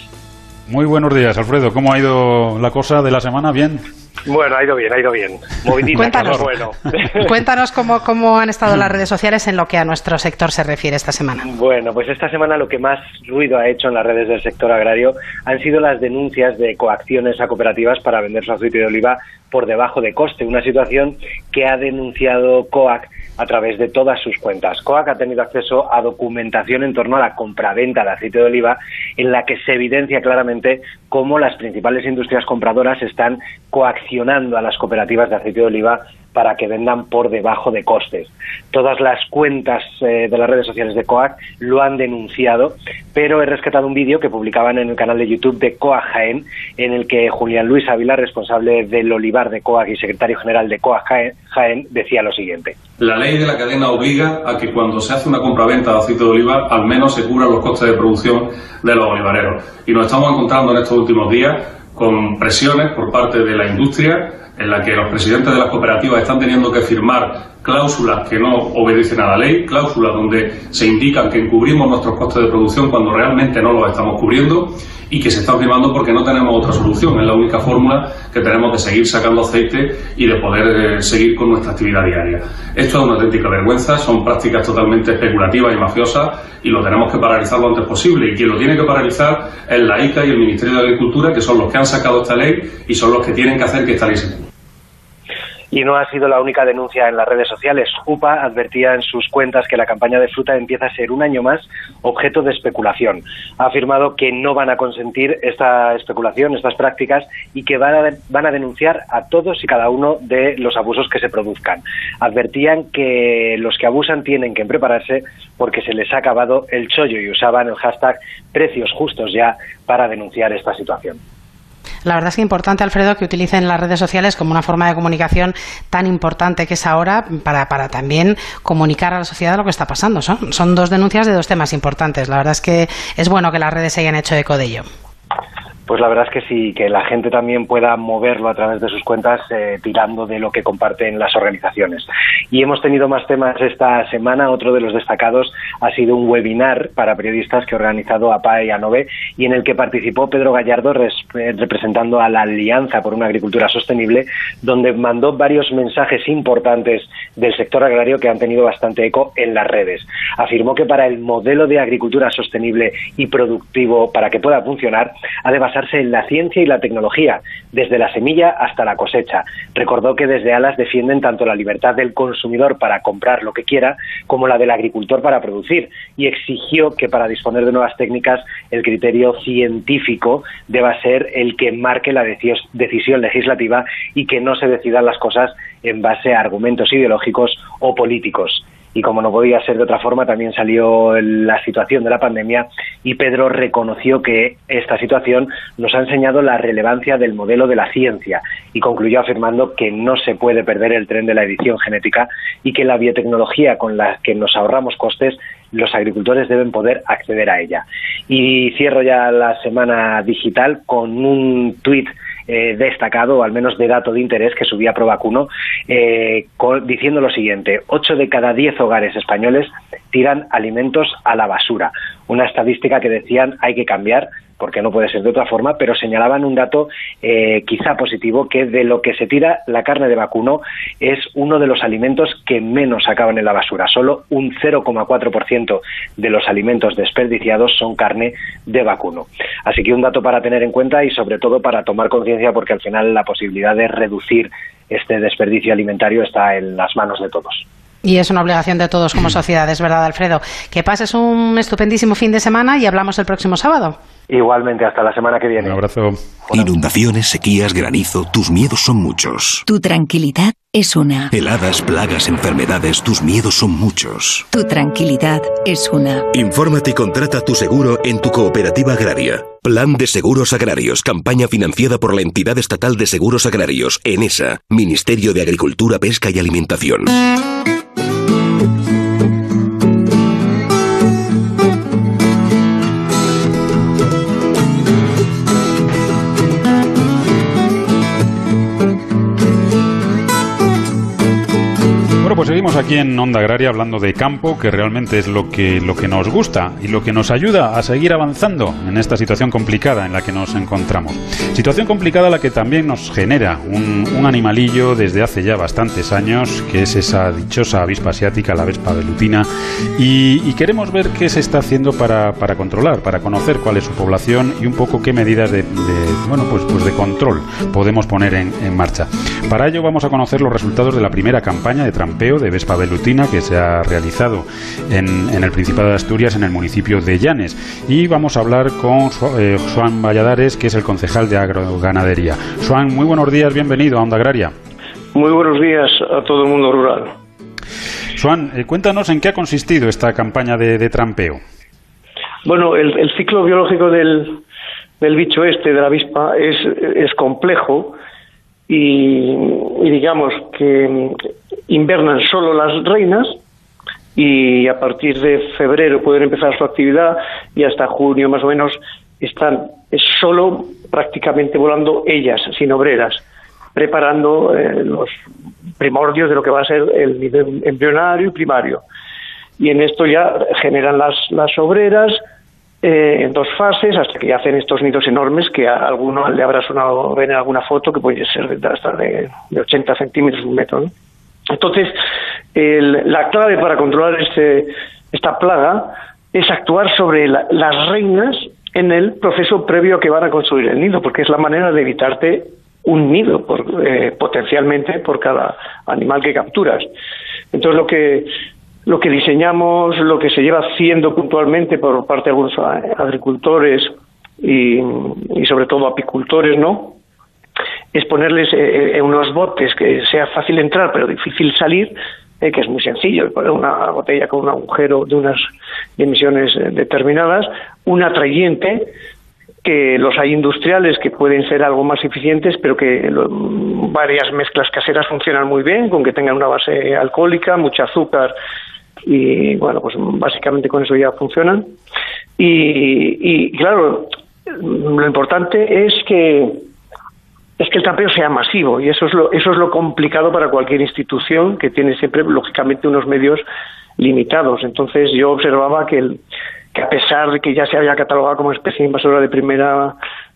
Muy buenos días, Alfredo. ¿Cómo ha ido la cosa de la semana? ¿Bien? Bueno, ha ido bien, ha ido bien. Cuéntanos, bueno. Cuéntanos cómo, cómo han estado las redes sociales en lo que a nuestro sector se refiere esta semana. Bueno, pues esta semana lo que más ruido ha hecho en las redes del sector agrario han sido las denuncias de coacciones a cooperativas para vender su aceite de oliva por debajo de coste, una situación que ha denunciado COAC a través de todas sus cuentas. COAC ha tenido acceso a documentación en torno a la compraventa de aceite de oliva en la que se evidencia claramente cómo las principales industrias compradoras están coaccionando a las cooperativas de aceite de oliva para que vendan por debajo de costes. Todas las cuentas eh, de las redes sociales de COAC lo han denunciado, pero he rescatado un vídeo que publicaban en el canal de YouTube de COAC Jaén, en el que Julián Luis Ávila, responsable del olivar de COAC y secretario general de COAC Jaén, decía lo siguiente. La ley de la cadena obliga a que cuando se hace una compraventa de aceite de oliva, al menos se cubran los costes de producción de los olivareros. Y nos estamos encontrando en estos últimos días con presiones por parte de la industria en la que los presidentes de las cooperativas están teniendo que firmar cláusulas que no obedecen a la ley, cláusulas donde se indican que encubrimos nuestros costes de producción cuando realmente no los estamos cubriendo y que se están firmando porque no tenemos otra solución. Es la única fórmula que tenemos de seguir sacando aceite y de poder eh, seguir con nuestra actividad diaria. Esto es una auténtica vergüenza, son prácticas totalmente especulativas y mafiosas y lo tenemos que paralizar lo antes posible. Y quien lo tiene que paralizar es la ICA y el Ministerio de Agricultura, que son los que han sacado esta ley y son los que tienen que hacer que esta ley se cumpla. Y no ha sido la única denuncia en las redes sociales. UPA advertía en sus cuentas que la campaña de fruta empieza a ser un año más objeto de especulación. Ha afirmado que no van a consentir esta especulación, estas prácticas, y que van a, van a denunciar a todos y cada uno de los abusos que se produzcan. Advertían que los que abusan tienen que prepararse porque se les ha acabado el chollo y usaban el hashtag precios justos ya para denunciar esta situación. La verdad es que es importante, Alfredo, que utilicen las redes sociales como una forma de comunicación tan importante que es ahora para, para también comunicar a la sociedad lo que está pasando. Son, son dos denuncias de dos temas importantes. La verdad es que es bueno que las redes se hayan hecho eco de ello. Pues la verdad es que sí, que la gente también pueda moverlo a través de sus cuentas eh, tirando de lo que comparten las organizaciones. Y hemos tenido más temas esta semana. Otro de los destacados ha sido un webinar para periodistas que ha organizado APA y ANOVE y en el que participó Pedro Gallardo eh, representando a la Alianza por una Agricultura Sostenible, donde mandó varios mensajes importantes del sector agrario que han tenido bastante eco en las redes. Afirmó que para el modelo de agricultura sostenible y productivo, para que pueda funcionar, ha de en la ciencia y la tecnología, desde la semilla hasta la cosecha. Recordó que desde Alas defienden tanto la libertad del consumidor para comprar lo que quiera como la del agricultor para producir y exigió que para disponer de nuevas técnicas el criterio científico deba ser el que marque la decisión legislativa y que no se decidan las cosas en base a argumentos ideológicos o políticos y como no podía ser de otra forma, también salió la situación de la pandemia y Pedro reconoció que esta situación nos ha enseñado la relevancia del modelo de la ciencia y concluyó afirmando que no se puede perder el tren de la edición genética y que la biotecnología con la que nos ahorramos costes los agricultores deben poder acceder a ella. Y cierro ya la semana digital con un tuit eh, destacado, o al menos de dato de interés, que subía Provacuno, eh, diciendo lo siguiente, 8 de cada 10 hogares españoles tiran alimentos a la basura. Una estadística que decían hay que cambiar porque no puede ser de otra forma, pero señalaban un dato eh, quizá positivo, que de lo que se tira la carne de vacuno es uno de los alimentos que menos acaban en la basura. Solo un 0,4% de los alimentos desperdiciados son carne de vacuno. Así que un dato para tener en cuenta y sobre todo para tomar conciencia porque al final la posibilidad de reducir este desperdicio alimentario está en las manos de todos. Y es una obligación de todos como sociedad, es verdad, Alfredo. Que pases un estupendísimo fin de semana y hablamos el próximo sábado. Igualmente, hasta la semana que viene. Un abrazo. Inundaciones, sequías, granizo, tus miedos son muchos. Tu tranquilidad es una. Heladas, plagas, enfermedades, tus miedos son muchos. Tu tranquilidad es una. Infórmate y contrata tu seguro en tu cooperativa agraria. Plan de Seguros Agrarios, campaña financiada por la Entidad Estatal de Seguros Agrarios, ENESA, Ministerio de Agricultura, Pesca y Alimentación. Aquí en Onda Agraria hablando de campo, que realmente es lo que, lo que nos gusta y lo que nos ayuda a seguir avanzando en esta situación complicada en la que nos encontramos. Situación complicada la que también nos genera un, animalillo desde hace ya bastantes años, que es esa dichosa avispa asiática, la avispa velutina, y, queremos ver qué se está haciendo para, para, controlar, para conocer cuál es su población y un poco qué medidas de, bueno, pues, pues de control podemos poner en, en marcha. Para ello vamos a conocer los resultados de la primera campaña de trampeo de Vespa Velutina que se ha realizado en, el Principado de Asturias, en el municipio de Llanes. Y vamos a hablar con eh, Juan Valladares, que es el concejal de agroganadería. Juan, muy buenos días, bienvenido a Onda Agraria. Muy buenos días a todo el mundo rural. Juan, eh, cuéntanos en qué ha consistido esta campaña de, trampeo. Bueno, el, ciclo biológico del, del, bicho este, de la avispa, es, es complejo y, digamos que invernan solo las reinas y a partir de febrero pueden empezar su actividad y hasta junio más o menos están solo prácticamente volando ellas, sin obreras. preparando eh, los primordios de lo que va a ser el nivel embrionario y primario. Y en esto ya generan las, las obreras eh, en dos fases hasta que hacen estos nidos enormes que a alguno le habrá sonado ver en alguna foto que puede ser de, hasta de, 80 centímetros, un metro. Entonces, la clave para controlar este, esta plaga es actuar sobre las reinas en el proceso previo a que van a construir el nido, porque es la manera de evitarte un nido por, eh, potencialmente por cada animal que capturas. Entonces lo que lo que diseñamos, lo que se lleva haciendo puntualmente por parte de algunos agricultores y, sobre todo apicultores, ¿no? Es ponerles eh, en unos botes que sea fácil entrar pero difícil salir, eh, que es muy sencillo, poner una botella con un agujero de unas emisiones determinadas, un atrayente que los hay industriales que pueden ser algo más eficientes, pero que varias mezclas caseras funcionan muy bien, con que tengan una base alcohólica, mucho azúcar y bueno, pues básicamente con eso ya funcionan. Y, claro, lo importante es que es que el trampeo sea masivo y eso es lo eso es lo complicado para cualquier institución que tiene siempre lógicamente unos medios limitados. Entonces yo observaba que el, que a pesar de que ya se había catalogado como especie invasora de primera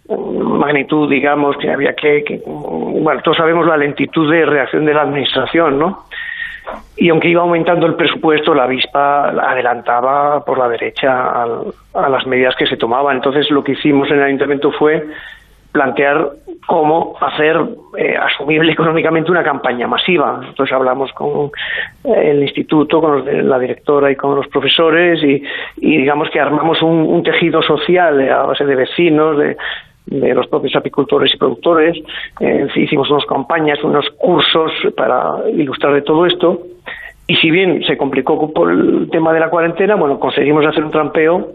mm, magnitud, digamos, que había que, bueno, todos sabemos la lentitud de reacción de la administración, ¿no? Y aunque iba aumentando el presupuesto, la avispa adelantaba por la derecha a las medidas que se tomaban. Entonces, lo que hicimos en el ayuntamiento fue plantear cómo hacer eh, asumible económicamente una campaña masiva. Entonces hablamos con eh, el instituto, con la directora y con los profesores y, digamos que armamos un, tejido social a base de vecinos, de, los propios apicultores y productores. Hicimos unas campañas, unos cursos para ilustrar de todo esto. Y si bien se complicó por el tema de la cuarentena, bueno, conseguimos hacer un trampeo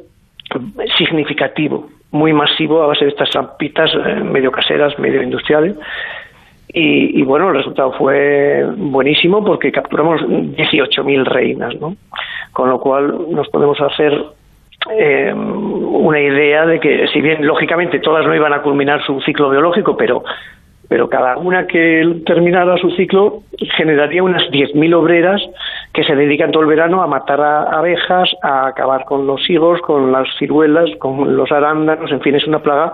significativo muy masivo a base de estas trampitas eh, medio caseras, medio industriales. Y, bueno, el resultado fue buenísimo porque capturamos 18.000 reinas, ¿no? Con lo cual nos podemos hacer eh, una idea de que, si bien lógicamente todas no iban a culminar su ciclo biológico, pero pero cada una que terminara su ciclo generaría unas 10.000 obreras que se dedican todo el verano a matar a abejas, a acabar con los higos, con las ciruelas, con los arándanos, en fin, es una plaga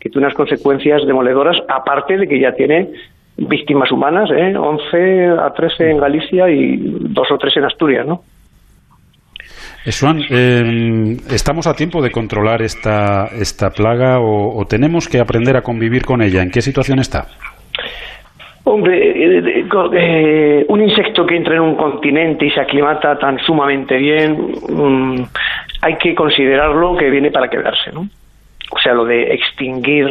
que tiene unas consecuencias demoledoras, aparte de que ya tiene víctimas humanas, ¿eh? 11 a 13 en Galicia y dos o tres en Asturias, ¿no? Juan, eh, ¿estamos a tiempo de controlar esta, esta plaga o, tenemos que aprender a convivir con ella? ¿En qué situación está? Hombre, eh, eh, un insecto que entra en un continente y se aclimata tan sumamente bien, mm, hay que considerarlo que viene para quedarse, ¿no? O sea, lo de extinguir,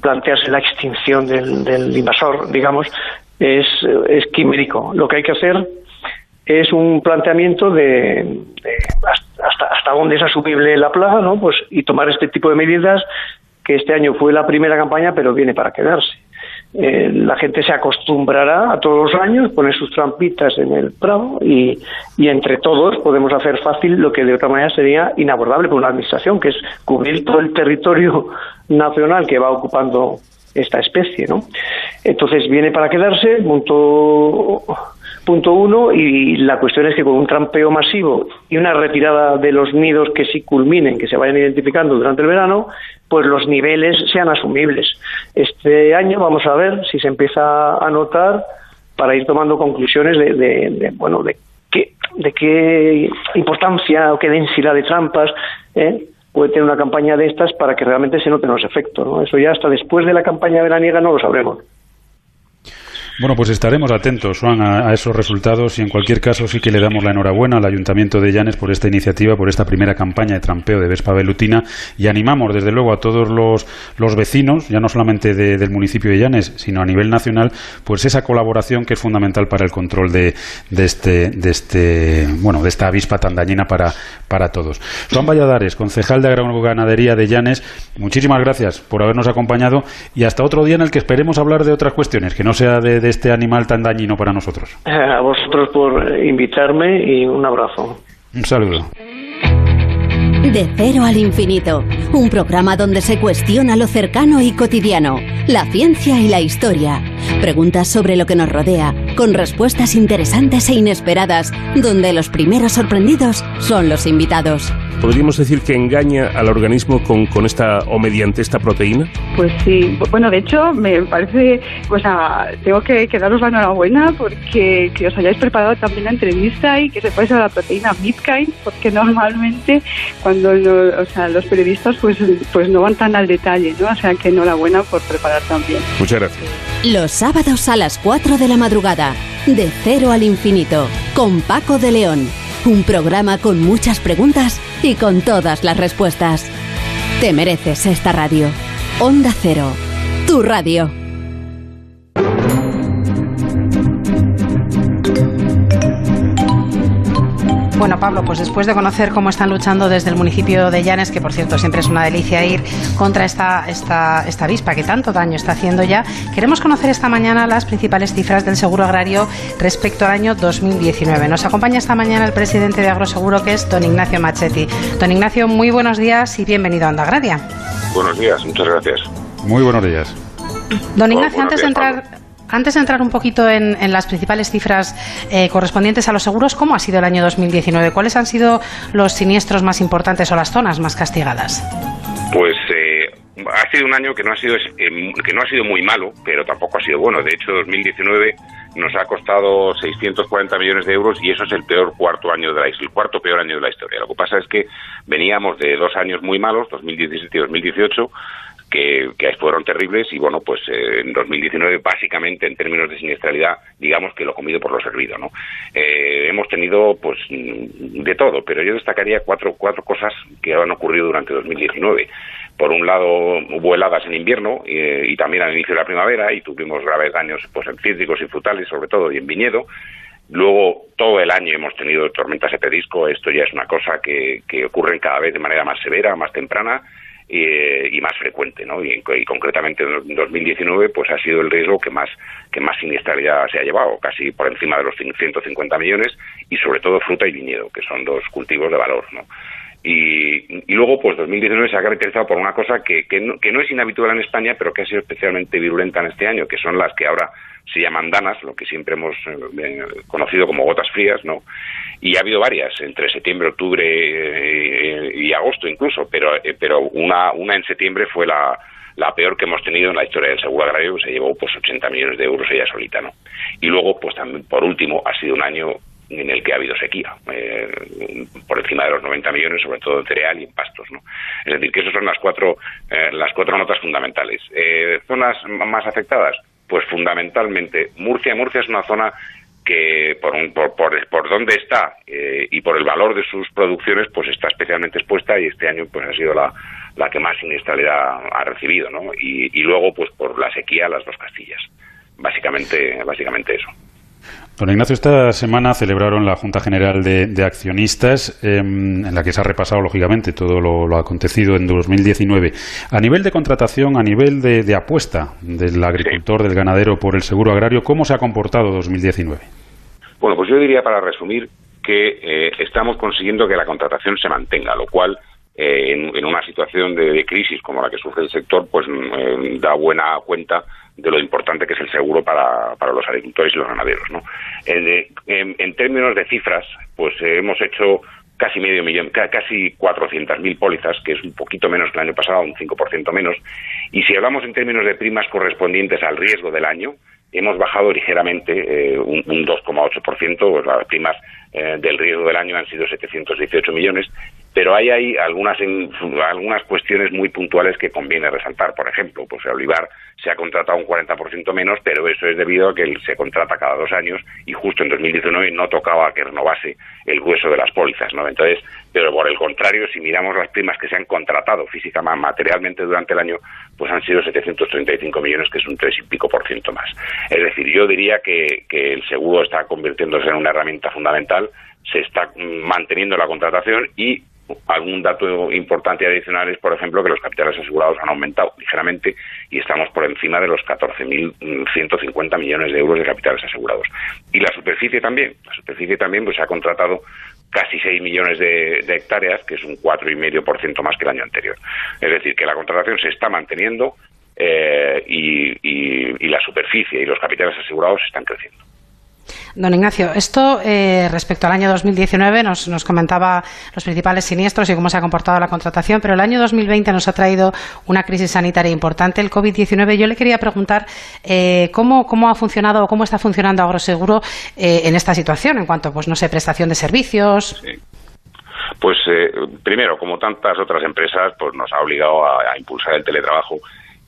plantearse la extinción del, del invasor, digamos, es, es quimérico. Lo que hay que hacer es un planteamiento de, hasta, hasta dónde es asumible la plaga, ¿no? Pues y tomar este tipo de medidas que este año fue la primera campaña, pero viene para quedarse. Eh, la gente se acostumbrará a todos los años poner sus trampitas en el prado y, y, entre todos podemos hacer fácil lo que de otra manera sería inabordable por una administración, que es cubrir todo el territorio nacional que va ocupando esta especie, ¿no? Entonces viene para quedarse, punto punto uno, y la cuestión es que con un trampeo masivo y una retirada de los nidos que sí culminen, que se vayan identificando durante el verano, pues los niveles sean asumibles. Este año vamos a ver si se empieza a notar para ir tomando conclusiones de, bueno, de qué, de qué importancia o qué densidad de trampas ¿eh? puede tener una campaña de estas para que realmente se noten los efectos. ¿no? Eso ya hasta después de la campaña veraniega no lo sabremos. Bueno, pues estaremos atentos, Juan, a, esos resultados y en cualquier caso sí que le damos la enhorabuena al Ayuntamiento de Llanes por esta iniciativa, por esta primera campaña de trampeo de Vespa Velutina y animamos desde luego a todos los, los vecinos, ya no solamente del municipio de Llanes, sino a nivel nacional, pues esa colaboración que es fundamental para el control de, de este, de este, bueno, de esta avispa tan dañina para, para todos. Juan Valladares, concejal de Agroganadería de Llanes, muchísimas gracias por habernos acompañado y hasta otro día en el que esperemos hablar de otras cuestiones, que no sea de este animal tan dañino para nosotros. A vosotros por invitarme y un abrazo. Un saludo. De cero al infinito. un programa donde se cuestiona lo cercano y cotidiano, la ciencia y la historia. Preguntas sobre lo que nos rodea, con respuestas interesantes e inesperadas, donde los primeros sorprendidos son los invitados. ¿Podríamos decir que engaña al organismo con, con esta o mediante esta proteína? Pues sí, bueno, de hecho me parece, o sea, tengo que, que daros la enhorabuena porque que os hayáis preparado también la entrevista y que se puede a la proteína Bitcoin, porque normalmente cuando o sea, los periodistas pues, pues no van tan al detalle, ¿no? O sea que enhorabuena por preparar también. Muchas gracias. Los sábados a las 4 de la madrugada, de cero al infinito, con Paco de León. Un programa con muchas preguntas y con todas las respuestas. Te mereces esta radio. Onda Cero, tu radio. Bueno, Pablo, pues después de conocer cómo están luchando desde el municipio de Llanes, que por cierto siempre es una delicia ir contra esta, esta, esta avispa que tanto daño está haciendo ya, queremos conocer esta mañana las principales cifras del seguro agrario respecto al año 2019. Nos acompaña esta mañana el presidente de Agroseguro, que es don Ignacio Machetti. Don Ignacio, muy buenos días y bienvenido a Onda Agraria. Buenos días, muchas gracias. Muy buenos días. Don Ignacio, antes de entrar... Antes de entrar un poquito en, en las principales cifras eh, correspondientes a los seguros, ¿cómo ha sido el año 2019? ¿Cuáles han sido los siniestros más importantes o las zonas más castigadas? Pues eh, ha sido un año que no ha sido eh, que no ha sido muy malo, pero tampoco ha sido bueno. De hecho, 2019 nos ha costado 640 millones de euros y eso es el peor cuarto año de la el cuarto peor año de la historia. Lo que pasa es que veníamos de dos años muy malos, 2017 y 2018 que, que, fueron terribles y bueno, pues eh, en 2019 básicamente en términos de siniestralidad digamos que lo comido por lo servido, ¿no? Eh, hemos tenido pues de todo, pero yo destacaría cuatro, cuatro cosas que han ocurrido durante 2019. Por un lado hubo heladas en invierno eh, y también al inicio de la primavera y tuvimos graves daños pues en cítricos y frutales sobre todo y en viñedo. Luego, todo el año hemos tenido tormentas de pedisco. Esto ya es una cosa que, que ocurre cada vez de manera más severa, más temprana y, y más frecuente, ¿no? Y, y, concretamente en 2019 pues ha sido el riesgo que más que más siniestralidad se ha llevado, casi por encima de los 150 millones y sobre todo fruta y viñedo, que son dos cultivos de valor, ¿no? Y, y, luego, pues 2019 se ha caracterizado por una cosa que, que, no, que no es inhabitual en España, pero que ha sido especialmente virulenta en este año, que son las que ahora se llaman danas, lo que siempre hemos eh, conocido como gotas frías, ¿no? Y ha habido varias, entre septiembre, octubre eh, y agosto incluso, pero, eh, pero una, una en septiembre fue la, la peor que hemos tenido en la historia del seguro agrario, se llevó pues 80 millones de euros ella solita, ¿no? Y luego, pues también, por último, ha sido un año en el que ha habido sequía, eh, por encima de los 90 millones, sobre todo en cereal y en pastos. ¿no? Es decir, que esas son las cuatro, eh, las cuatro notas fundamentales. Eh, ¿Zonas más afectadas? Pues fundamentalmente Murcia. Murcia es una zona que por, un, por, por, por dónde está eh, y por el valor de sus producciones, pues está especialmente expuesta y este año pues ha sido la, la que más siniestralidad ha recibido, ¿no? Y, y luego, pues por la sequía, las dos Castillas. Básicamente, básicamente eso. Don Ignacio, esta semana celebraron la Junta General de, de Accionistas, eh, en la que se ha repasado, lógicamente, todo lo, lo, acontecido en 2019. A nivel de contratación, a nivel de, de apuesta del agricultor, sí. del ganadero por el seguro agrario, ¿cómo se ha comportado 2019? Bueno, pues yo diría, para resumir, que eh, estamos consiguiendo que la contratación se mantenga, lo cual eh, en, en, una situación de, de, crisis como la que sufre el sector, pues eh, da buena cuenta de lo importante que es el seguro para, para los agricultores y los ganaderos. ¿no? En, en, en términos de cifras, pues eh, hemos hecho casi medio millón, casi 400.000 pólizas, que es un poquito menos que el año pasado, un 5% menos. Y si hablamos en términos de primas correspondientes al riesgo del año, hemos bajado ligeramente eh, un, un 2,8%, pues las primas eh, del riesgo del año han sido 718 millones, pero hay ahí algunas, algunas cuestiones muy puntuales que conviene resaltar. Por ejemplo, pues olivar se ha contratado un 40% menos, pero eso es debido a que se contrata cada dos años y justo en 2019 no tocaba que renovase el grueso de las pólizas, ¿no? Entonces, pero por el contrario, si miramos las primas que se han contratado físicamente, materialmente durante el año, pues han sido 735 millones, que es un 3 y pico por ciento más. Es decir, yo diría que el seguro está convirtiéndose en una herramienta fundamental, se está manteniendo la contratación y algún dato importante adicional es, por ejemplo, que los capitales asegurados han aumentado ligeramente y estamos por encima de los 14.150 millones de euros de capitales asegurados. Y la superficie también, la superficie también pues se ha contratado casi 6 millones de, hectáreas, que es un 4,5% más que el año anterior. Es decir, que la contratación se está manteniendo eh, y la superficie y los capitales asegurados están creciendo. Don Ignacio, esto eh, respecto al año 2019 nos, nos, comentaba los principales siniestros y cómo se ha comportado la contratación, pero el año 2020 nos ha traído una crisis sanitaria importante, el COVID-19. Yo le quería preguntar eh, ¿cómo, ha funcionado o cómo está funcionando Agroseguro eh, en esta situación en cuanto, pues no sé, prestación de servicios. Pues primero, como tantas otras empresas, pues nos ha obligado a impulsar el teletrabajo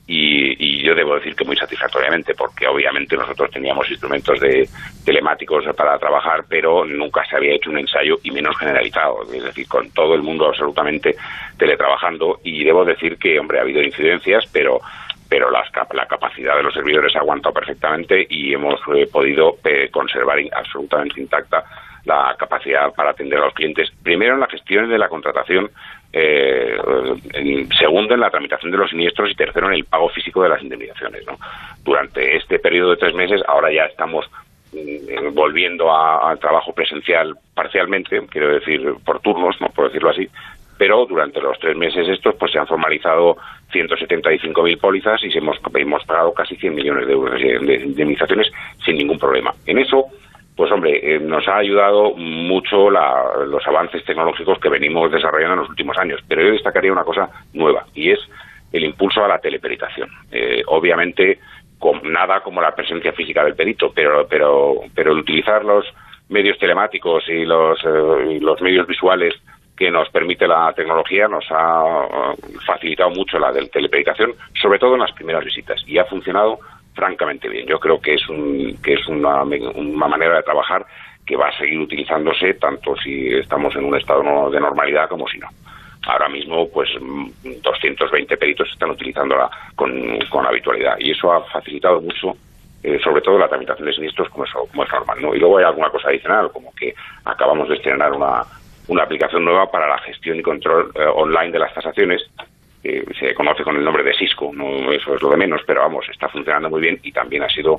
y, yo debo decir que muy satisfactoriamente, porque obviamente nosotros teníamos instrumentos de telemáticos para trabajar, pero nunca se había hecho un ensayo y menos generalizado, es decir, con todo el mundo absolutamente teletrabajando. Y debo decir que, hombre, ha habido incidencias, pero pero la capacidad de los servidores ha aguantado perfectamente y hemos eh, podido eh, conservar absolutamente intacta la capacidad para atender a los clientes, primero en la gestión de la contratación eh, segundo en la tramitación de los siniestros y tercero en el pago físico de las indemnizaciones. Durante este periodo de tres meses, ahora ya estamos mm, volviendo al trabajo presencial parcialmente, quiero decir por turnos, no puedo decirlo así, pero durante los tres meses estos pues se han formalizado 175.000 pólizas y hemos, hemos pagado casi 100 millones de euros de indemnizaciones sin ningún problema. En eso pues hombre, eh, nos ha ayudado mucho los avances tecnológicos que venimos desarrollando en los últimos años, pero yo destacaría una cosa nueva y es el impulso a la teleperitación. Eh, obviamente, con nada como la presencia física del perito, pero, pero, pero el utilizar los medios telemáticos y los, eh, los medios visuales que nos permite la tecnología nos ha facilitado mucho la del sobre todo en las primeras visitas, y ha funcionado francamente bien. Yo creo que es, un, que es una, una manera de trabajar que va a seguir utilizándose tanto si estamos en un estado de normalidad como si no. Ahora mismo, pues 220 peritos están utilizándola con, con habitualidad y eso ha facilitado mucho, eh, sobre todo la tramitación de siniestros como es, como es normal. ¿no? Y luego hay alguna cosa adicional, como que acabamos de estrenar una, una aplicación nueva para la gestión y control eh, online de las tasaciones se conoce con el nombre de Cisco, no eso es lo de menos, pero vamos, está funcionando muy bien y también ha sido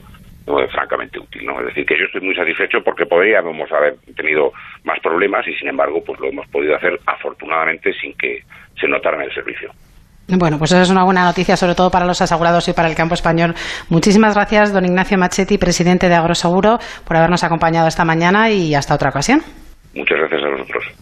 francamente útil, ¿no? Es decir, que yo estoy muy satisfecho porque podríamos haber tenido más problemas y sin embargo, pues lo hemos podido hacer afortunadamente sin que se notara en el servicio. Bueno, pues eso es una buena noticia, sobre todo para los asegurados y para el campo español. Muchísimas gracias, don Ignacio Machetti, presidente de Agroseguro, por habernos acompañado esta mañana y hasta otra ocasión. Muchas gracias a vosotros.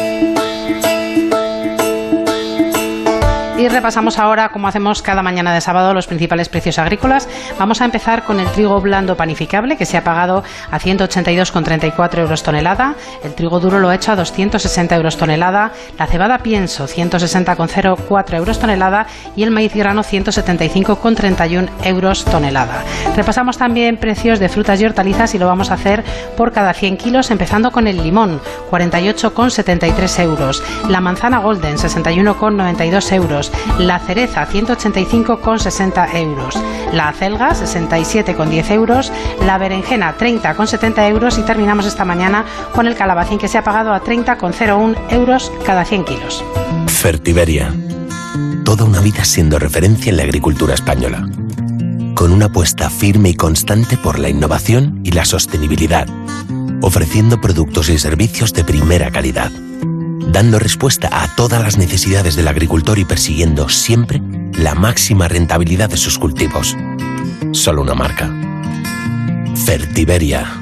Repasamos ahora, como hacemos cada mañana de sábado, los principales precios agrícolas. Vamos a empezar con el trigo blando panificable, que se ha pagado a 182,34 euros tonelada. El trigo duro lo ha hecho a 260 euros tonelada. La cebada pienso, 160,04 euros tonelada. Y el maíz grano, 175,31 euros tonelada. Repasamos también precios de frutas y hortalizas y lo vamos a hacer por cada 100 kilos, empezando con el limón, 48,73 euros. La manzana golden, 61,92 euros la cereza 185,60 euros, la acelga 67,10 euros, la berenjena 30,70 euros y terminamos esta mañana con el calabacín que se ha pagado a 30,01 euros cada 100 kilos. Fertiberia. Toda una vida siendo referencia en la agricultura española. Con una apuesta firme y constante por la innovación y la sostenibilidad, ofreciendo productos y servicios de primera calidad dando respuesta a todas las necesidades del agricultor y persiguiendo siempre la máxima rentabilidad de sus cultivos. Solo una marca. Fertiberia.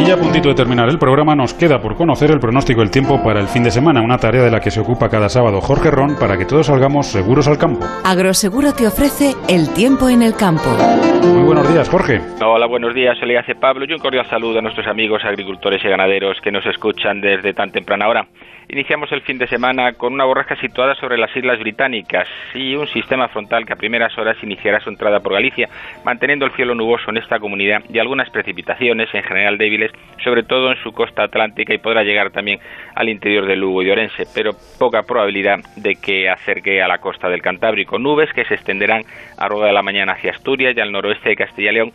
Y ya a puntito de terminar el programa nos queda por conocer el pronóstico del tiempo para el fin de semana, una tarea de la que se ocupa cada sábado Jorge Ron para que todos salgamos seguros al campo. Agroseguro te ofrece el tiempo en el campo. Muy buenos días, Jorge. Hola, buenos días, se le hace Pablo y un cordial saludo a nuestros amigos agricultores y ganaderos que nos escuchan desde tan temprana hora. Iniciamos el fin de semana con una borrasca situada sobre las Islas Británicas y un sistema frontal que a primeras horas iniciará su entrada por Galicia, manteniendo el cielo nuboso en esta comunidad y algunas precipitaciones, en general débiles, sobre todo en su costa atlántica y podrá llegar también al interior de Lugo y Orense, pero poca probabilidad de que acerque a la costa del Cantábrico. Nubes que se extenderán a rueda de la mañana hacia Asturias y al noroeste de Castilla y León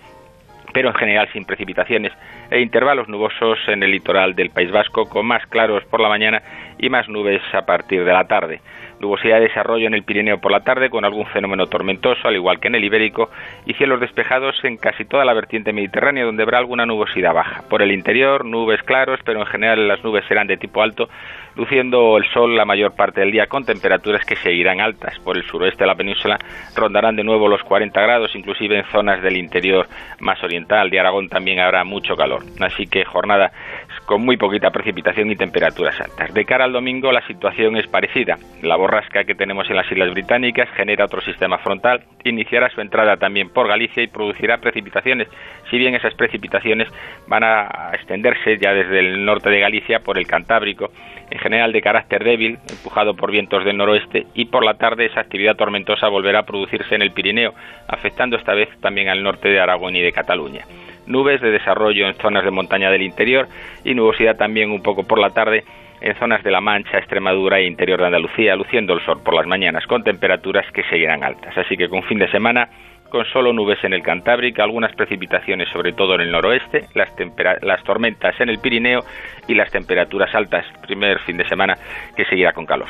pero en general sin precipitaciones e intervalos nubosos en el litoral del País Vasco, con más claros por la mañana y más nubes a partir de la tarde. Nubosidad de desarrollo en el Pirineo por la tarde con algún fenómeno tormentoso, al igual que en el Ibérico, y cielos despejados en casi toda la vertiente mediterránea donde habrá alguna nubosidad baja. Por el interior, nubes claros, pero en general las nubes serán de tipo alto, luciendo el sol la mayor parte del día con temperaturas que seguirán altas. Por el suroeste de la península rondarán de nuevo los 40 grados, inclusive en zonas del interior más oriental. De Aragón también habrá mucho calor. Así que jornada con muy poquita precipitación y temperaturas altas. De cara al domingo la situación es parecida. La borrasca que tenemos en las Islas Británicas genera otro sistema frontal, iniciará su entrada también por Galicia y producirá precipitaciones, si bien esas precipitaciones van a extenderse ya desde el norte de Galicia por el Cantábrico, en general de carácter débil, empujado por vientos del noroeste, y por la tarde esa actividad tormentosa volverá a producirse en el Pirineo, afectando esta vez también al norte de Aragón y de Cataluña nubes de desarrollo en zonas de montaña del interior y nubosidad también un poco por la tarde en zonas de La Mancha, Extremadura e interior de Andalucía, luciendo el sol por las mañanas con temperaturas que seguirán altas. Así que con fin de semana con solo nubes en el Cantábrico, algunas precipitaciones sobre todo en el noroeste, las, las tormentas en el Pirineo y las temperaturas altas, primer fin de semana que seguirá con calor.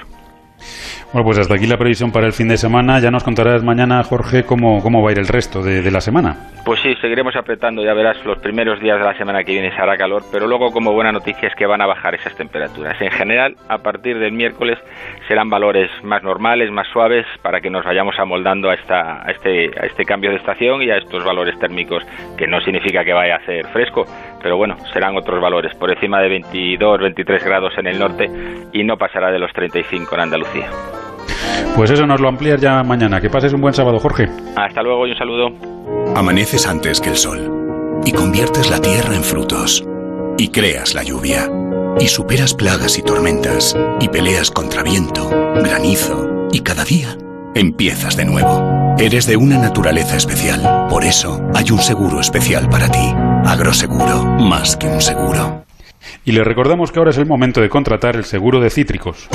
Bueno, pues hasta aquí la previsión para el fin de semana. Ya nos contarás mañana, Jorge, cómo, cómo va a ir el resto de, la semana. Pues sí, seguiremos apretando, ya verás, los primeros días de la semana que viene se hará calor, pero luego como buena noticia es que van a bajar esas temperaturas. En general, a partir del miércoles serán valores más normales, más suaves, para que nos vayamos amoldando a, esta, a, este, a este cambio de estación y a estos valores térmicos, que no significa que vaya a ser fresco, pero bueno, serán otros valores, por encima de 22, 23 grados en el norte y no pasará de los 35 en Andalucía. Pues eso nos lo amplías ya mañana. Que pases un buen sábado, Jorge. Hasta luego y un saludo. Amaneces antes que el sol y conviertes la tierra en frutos y creas la lluvia y superas plagas y tormentas y peleas contra viento, granizo y cada día empiezas de nuevo. Eres de una naturaleza especial, por eso hay un seguro especial para ti. Agroseguro, más que un seguro. Y le recordamos que ahora es el momento de contratar el seguro de cítricos.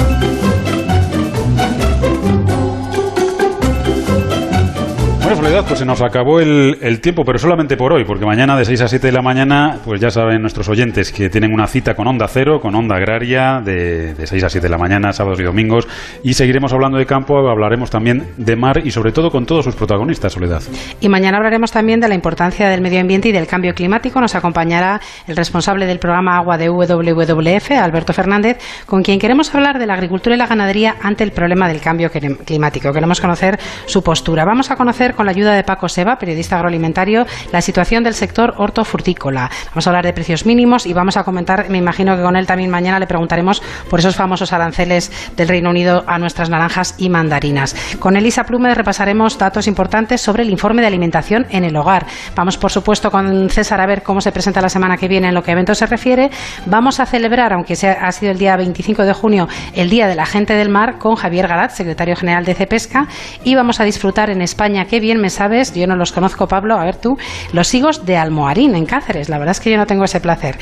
Soledad, pues se nos acabó el, tiempo, pero solamente por hoy, porque mañana de 6 a 7 de la mañana, pues ya saben nuestros oyentes que tienen una cita con Onda Cero, con Onda Agraria, de, de 6 a 7 de la mañana, sábados y domingos, y seguiremos hablando de campo, hablaremos también de mar y sobre todo con todos sus protagonistas, Soledad. Y mañana hablaremos también de la importancia del medio ambiente y del cambio climático. Nos acompañará el responsable del programa Agua de WWF, Alberto Fernández, con quien queremos hablar de la agricultura y la ganadería ante el problema del cambio climático. Queremos conocer su postura. Vamos a conocer con la ayuda de Paco Seba, periodista agroalimentario, la situación del sector hortofrutícola. Vamos a hablar de precios mínimos y vamos a comentar, me imagino que con él también mañana le preguntaremos por esos famosos aranceles del Reino Unido a nuestras naranjas y mandarinas. Con Elisa Plume repasaremos datos importantes sobre el informe de alimentación en el hogar. Vamos, por supuesto, con César a ver cómo se presenta la semana que viene en lo que a eventos se refiere. Vamos a celebrar, aunque sea, ha sido el día 25 de junio, el Día de la Gente del Mar con Javier Garat, secretario general de CEPESCA, y vamos a disfrutar en España, qué bien me sabes, yo no los conozco, Pablo, a ver tú, los higos de Almoharín, en Cáceres. La verdad es que yo no tengo ese placer.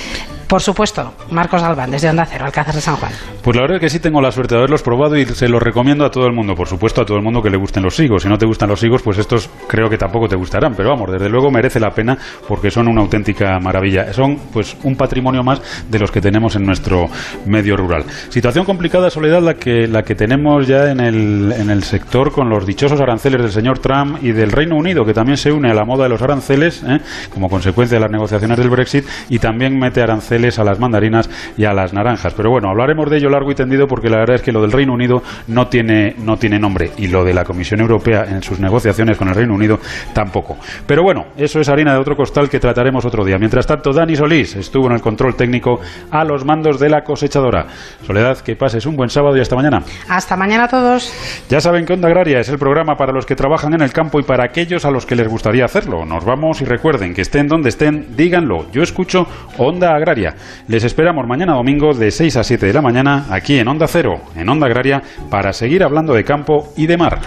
Por supuesto, Marcos Galván, desde Onda Cero, Alcázar de San Juan. Pues la verdad es que sí tengo la suerte de haberlos probado y se los recomiendo a todo el mundo. Por supuesto, a todo el mundo que le gusten los higos. Si no te gustan los higos, pues estos creo que tampoco te gustarán. Pero vamos, desde luego merece la pena porque son una auténtica maravilla. Son pues un patrimonio más de los que tenemos en nuestro medio rural. Situación complicada, Soledad, la que, la que tenemos ya en el, en el sector con los dichosos aranceles del señor Trump y del Reino Unido, que también se une a la moda de los aranceles ¿eh? como consecuencia de las negociaciones del Brexit y también mete aranceles a las mandarinas y a las naranjas. Pero bueno, hablaremos de ello largo y tendido porque la verdad es que lo del Reino Unido no tiene, no tiene nombre y lo de la Comisión Europea en sus negociaciones con el Reino Unido tampoco. Pero bueno, eso es harina de otro costal que trataremos otro día. Mientras tanto, Dani Solís estuvo en el control técnico a los mandos de la cosechadora. Soledad, que pases un buen sábado y hasta mañana. Hasta mañana a todos. Ya saben que Onda Agraria es el programa para los que trabajan en el campo y para aquellos a los que les gustaría hacerlo. Nos vamos y recuerden que estén donde estén, díganlo. Yo escucho Onda Les esperamos mañana domingo de 6 a 7 de la mañana aquí en Onda Cero, en Onda Agraria, para seguir hablando de campo y de mar.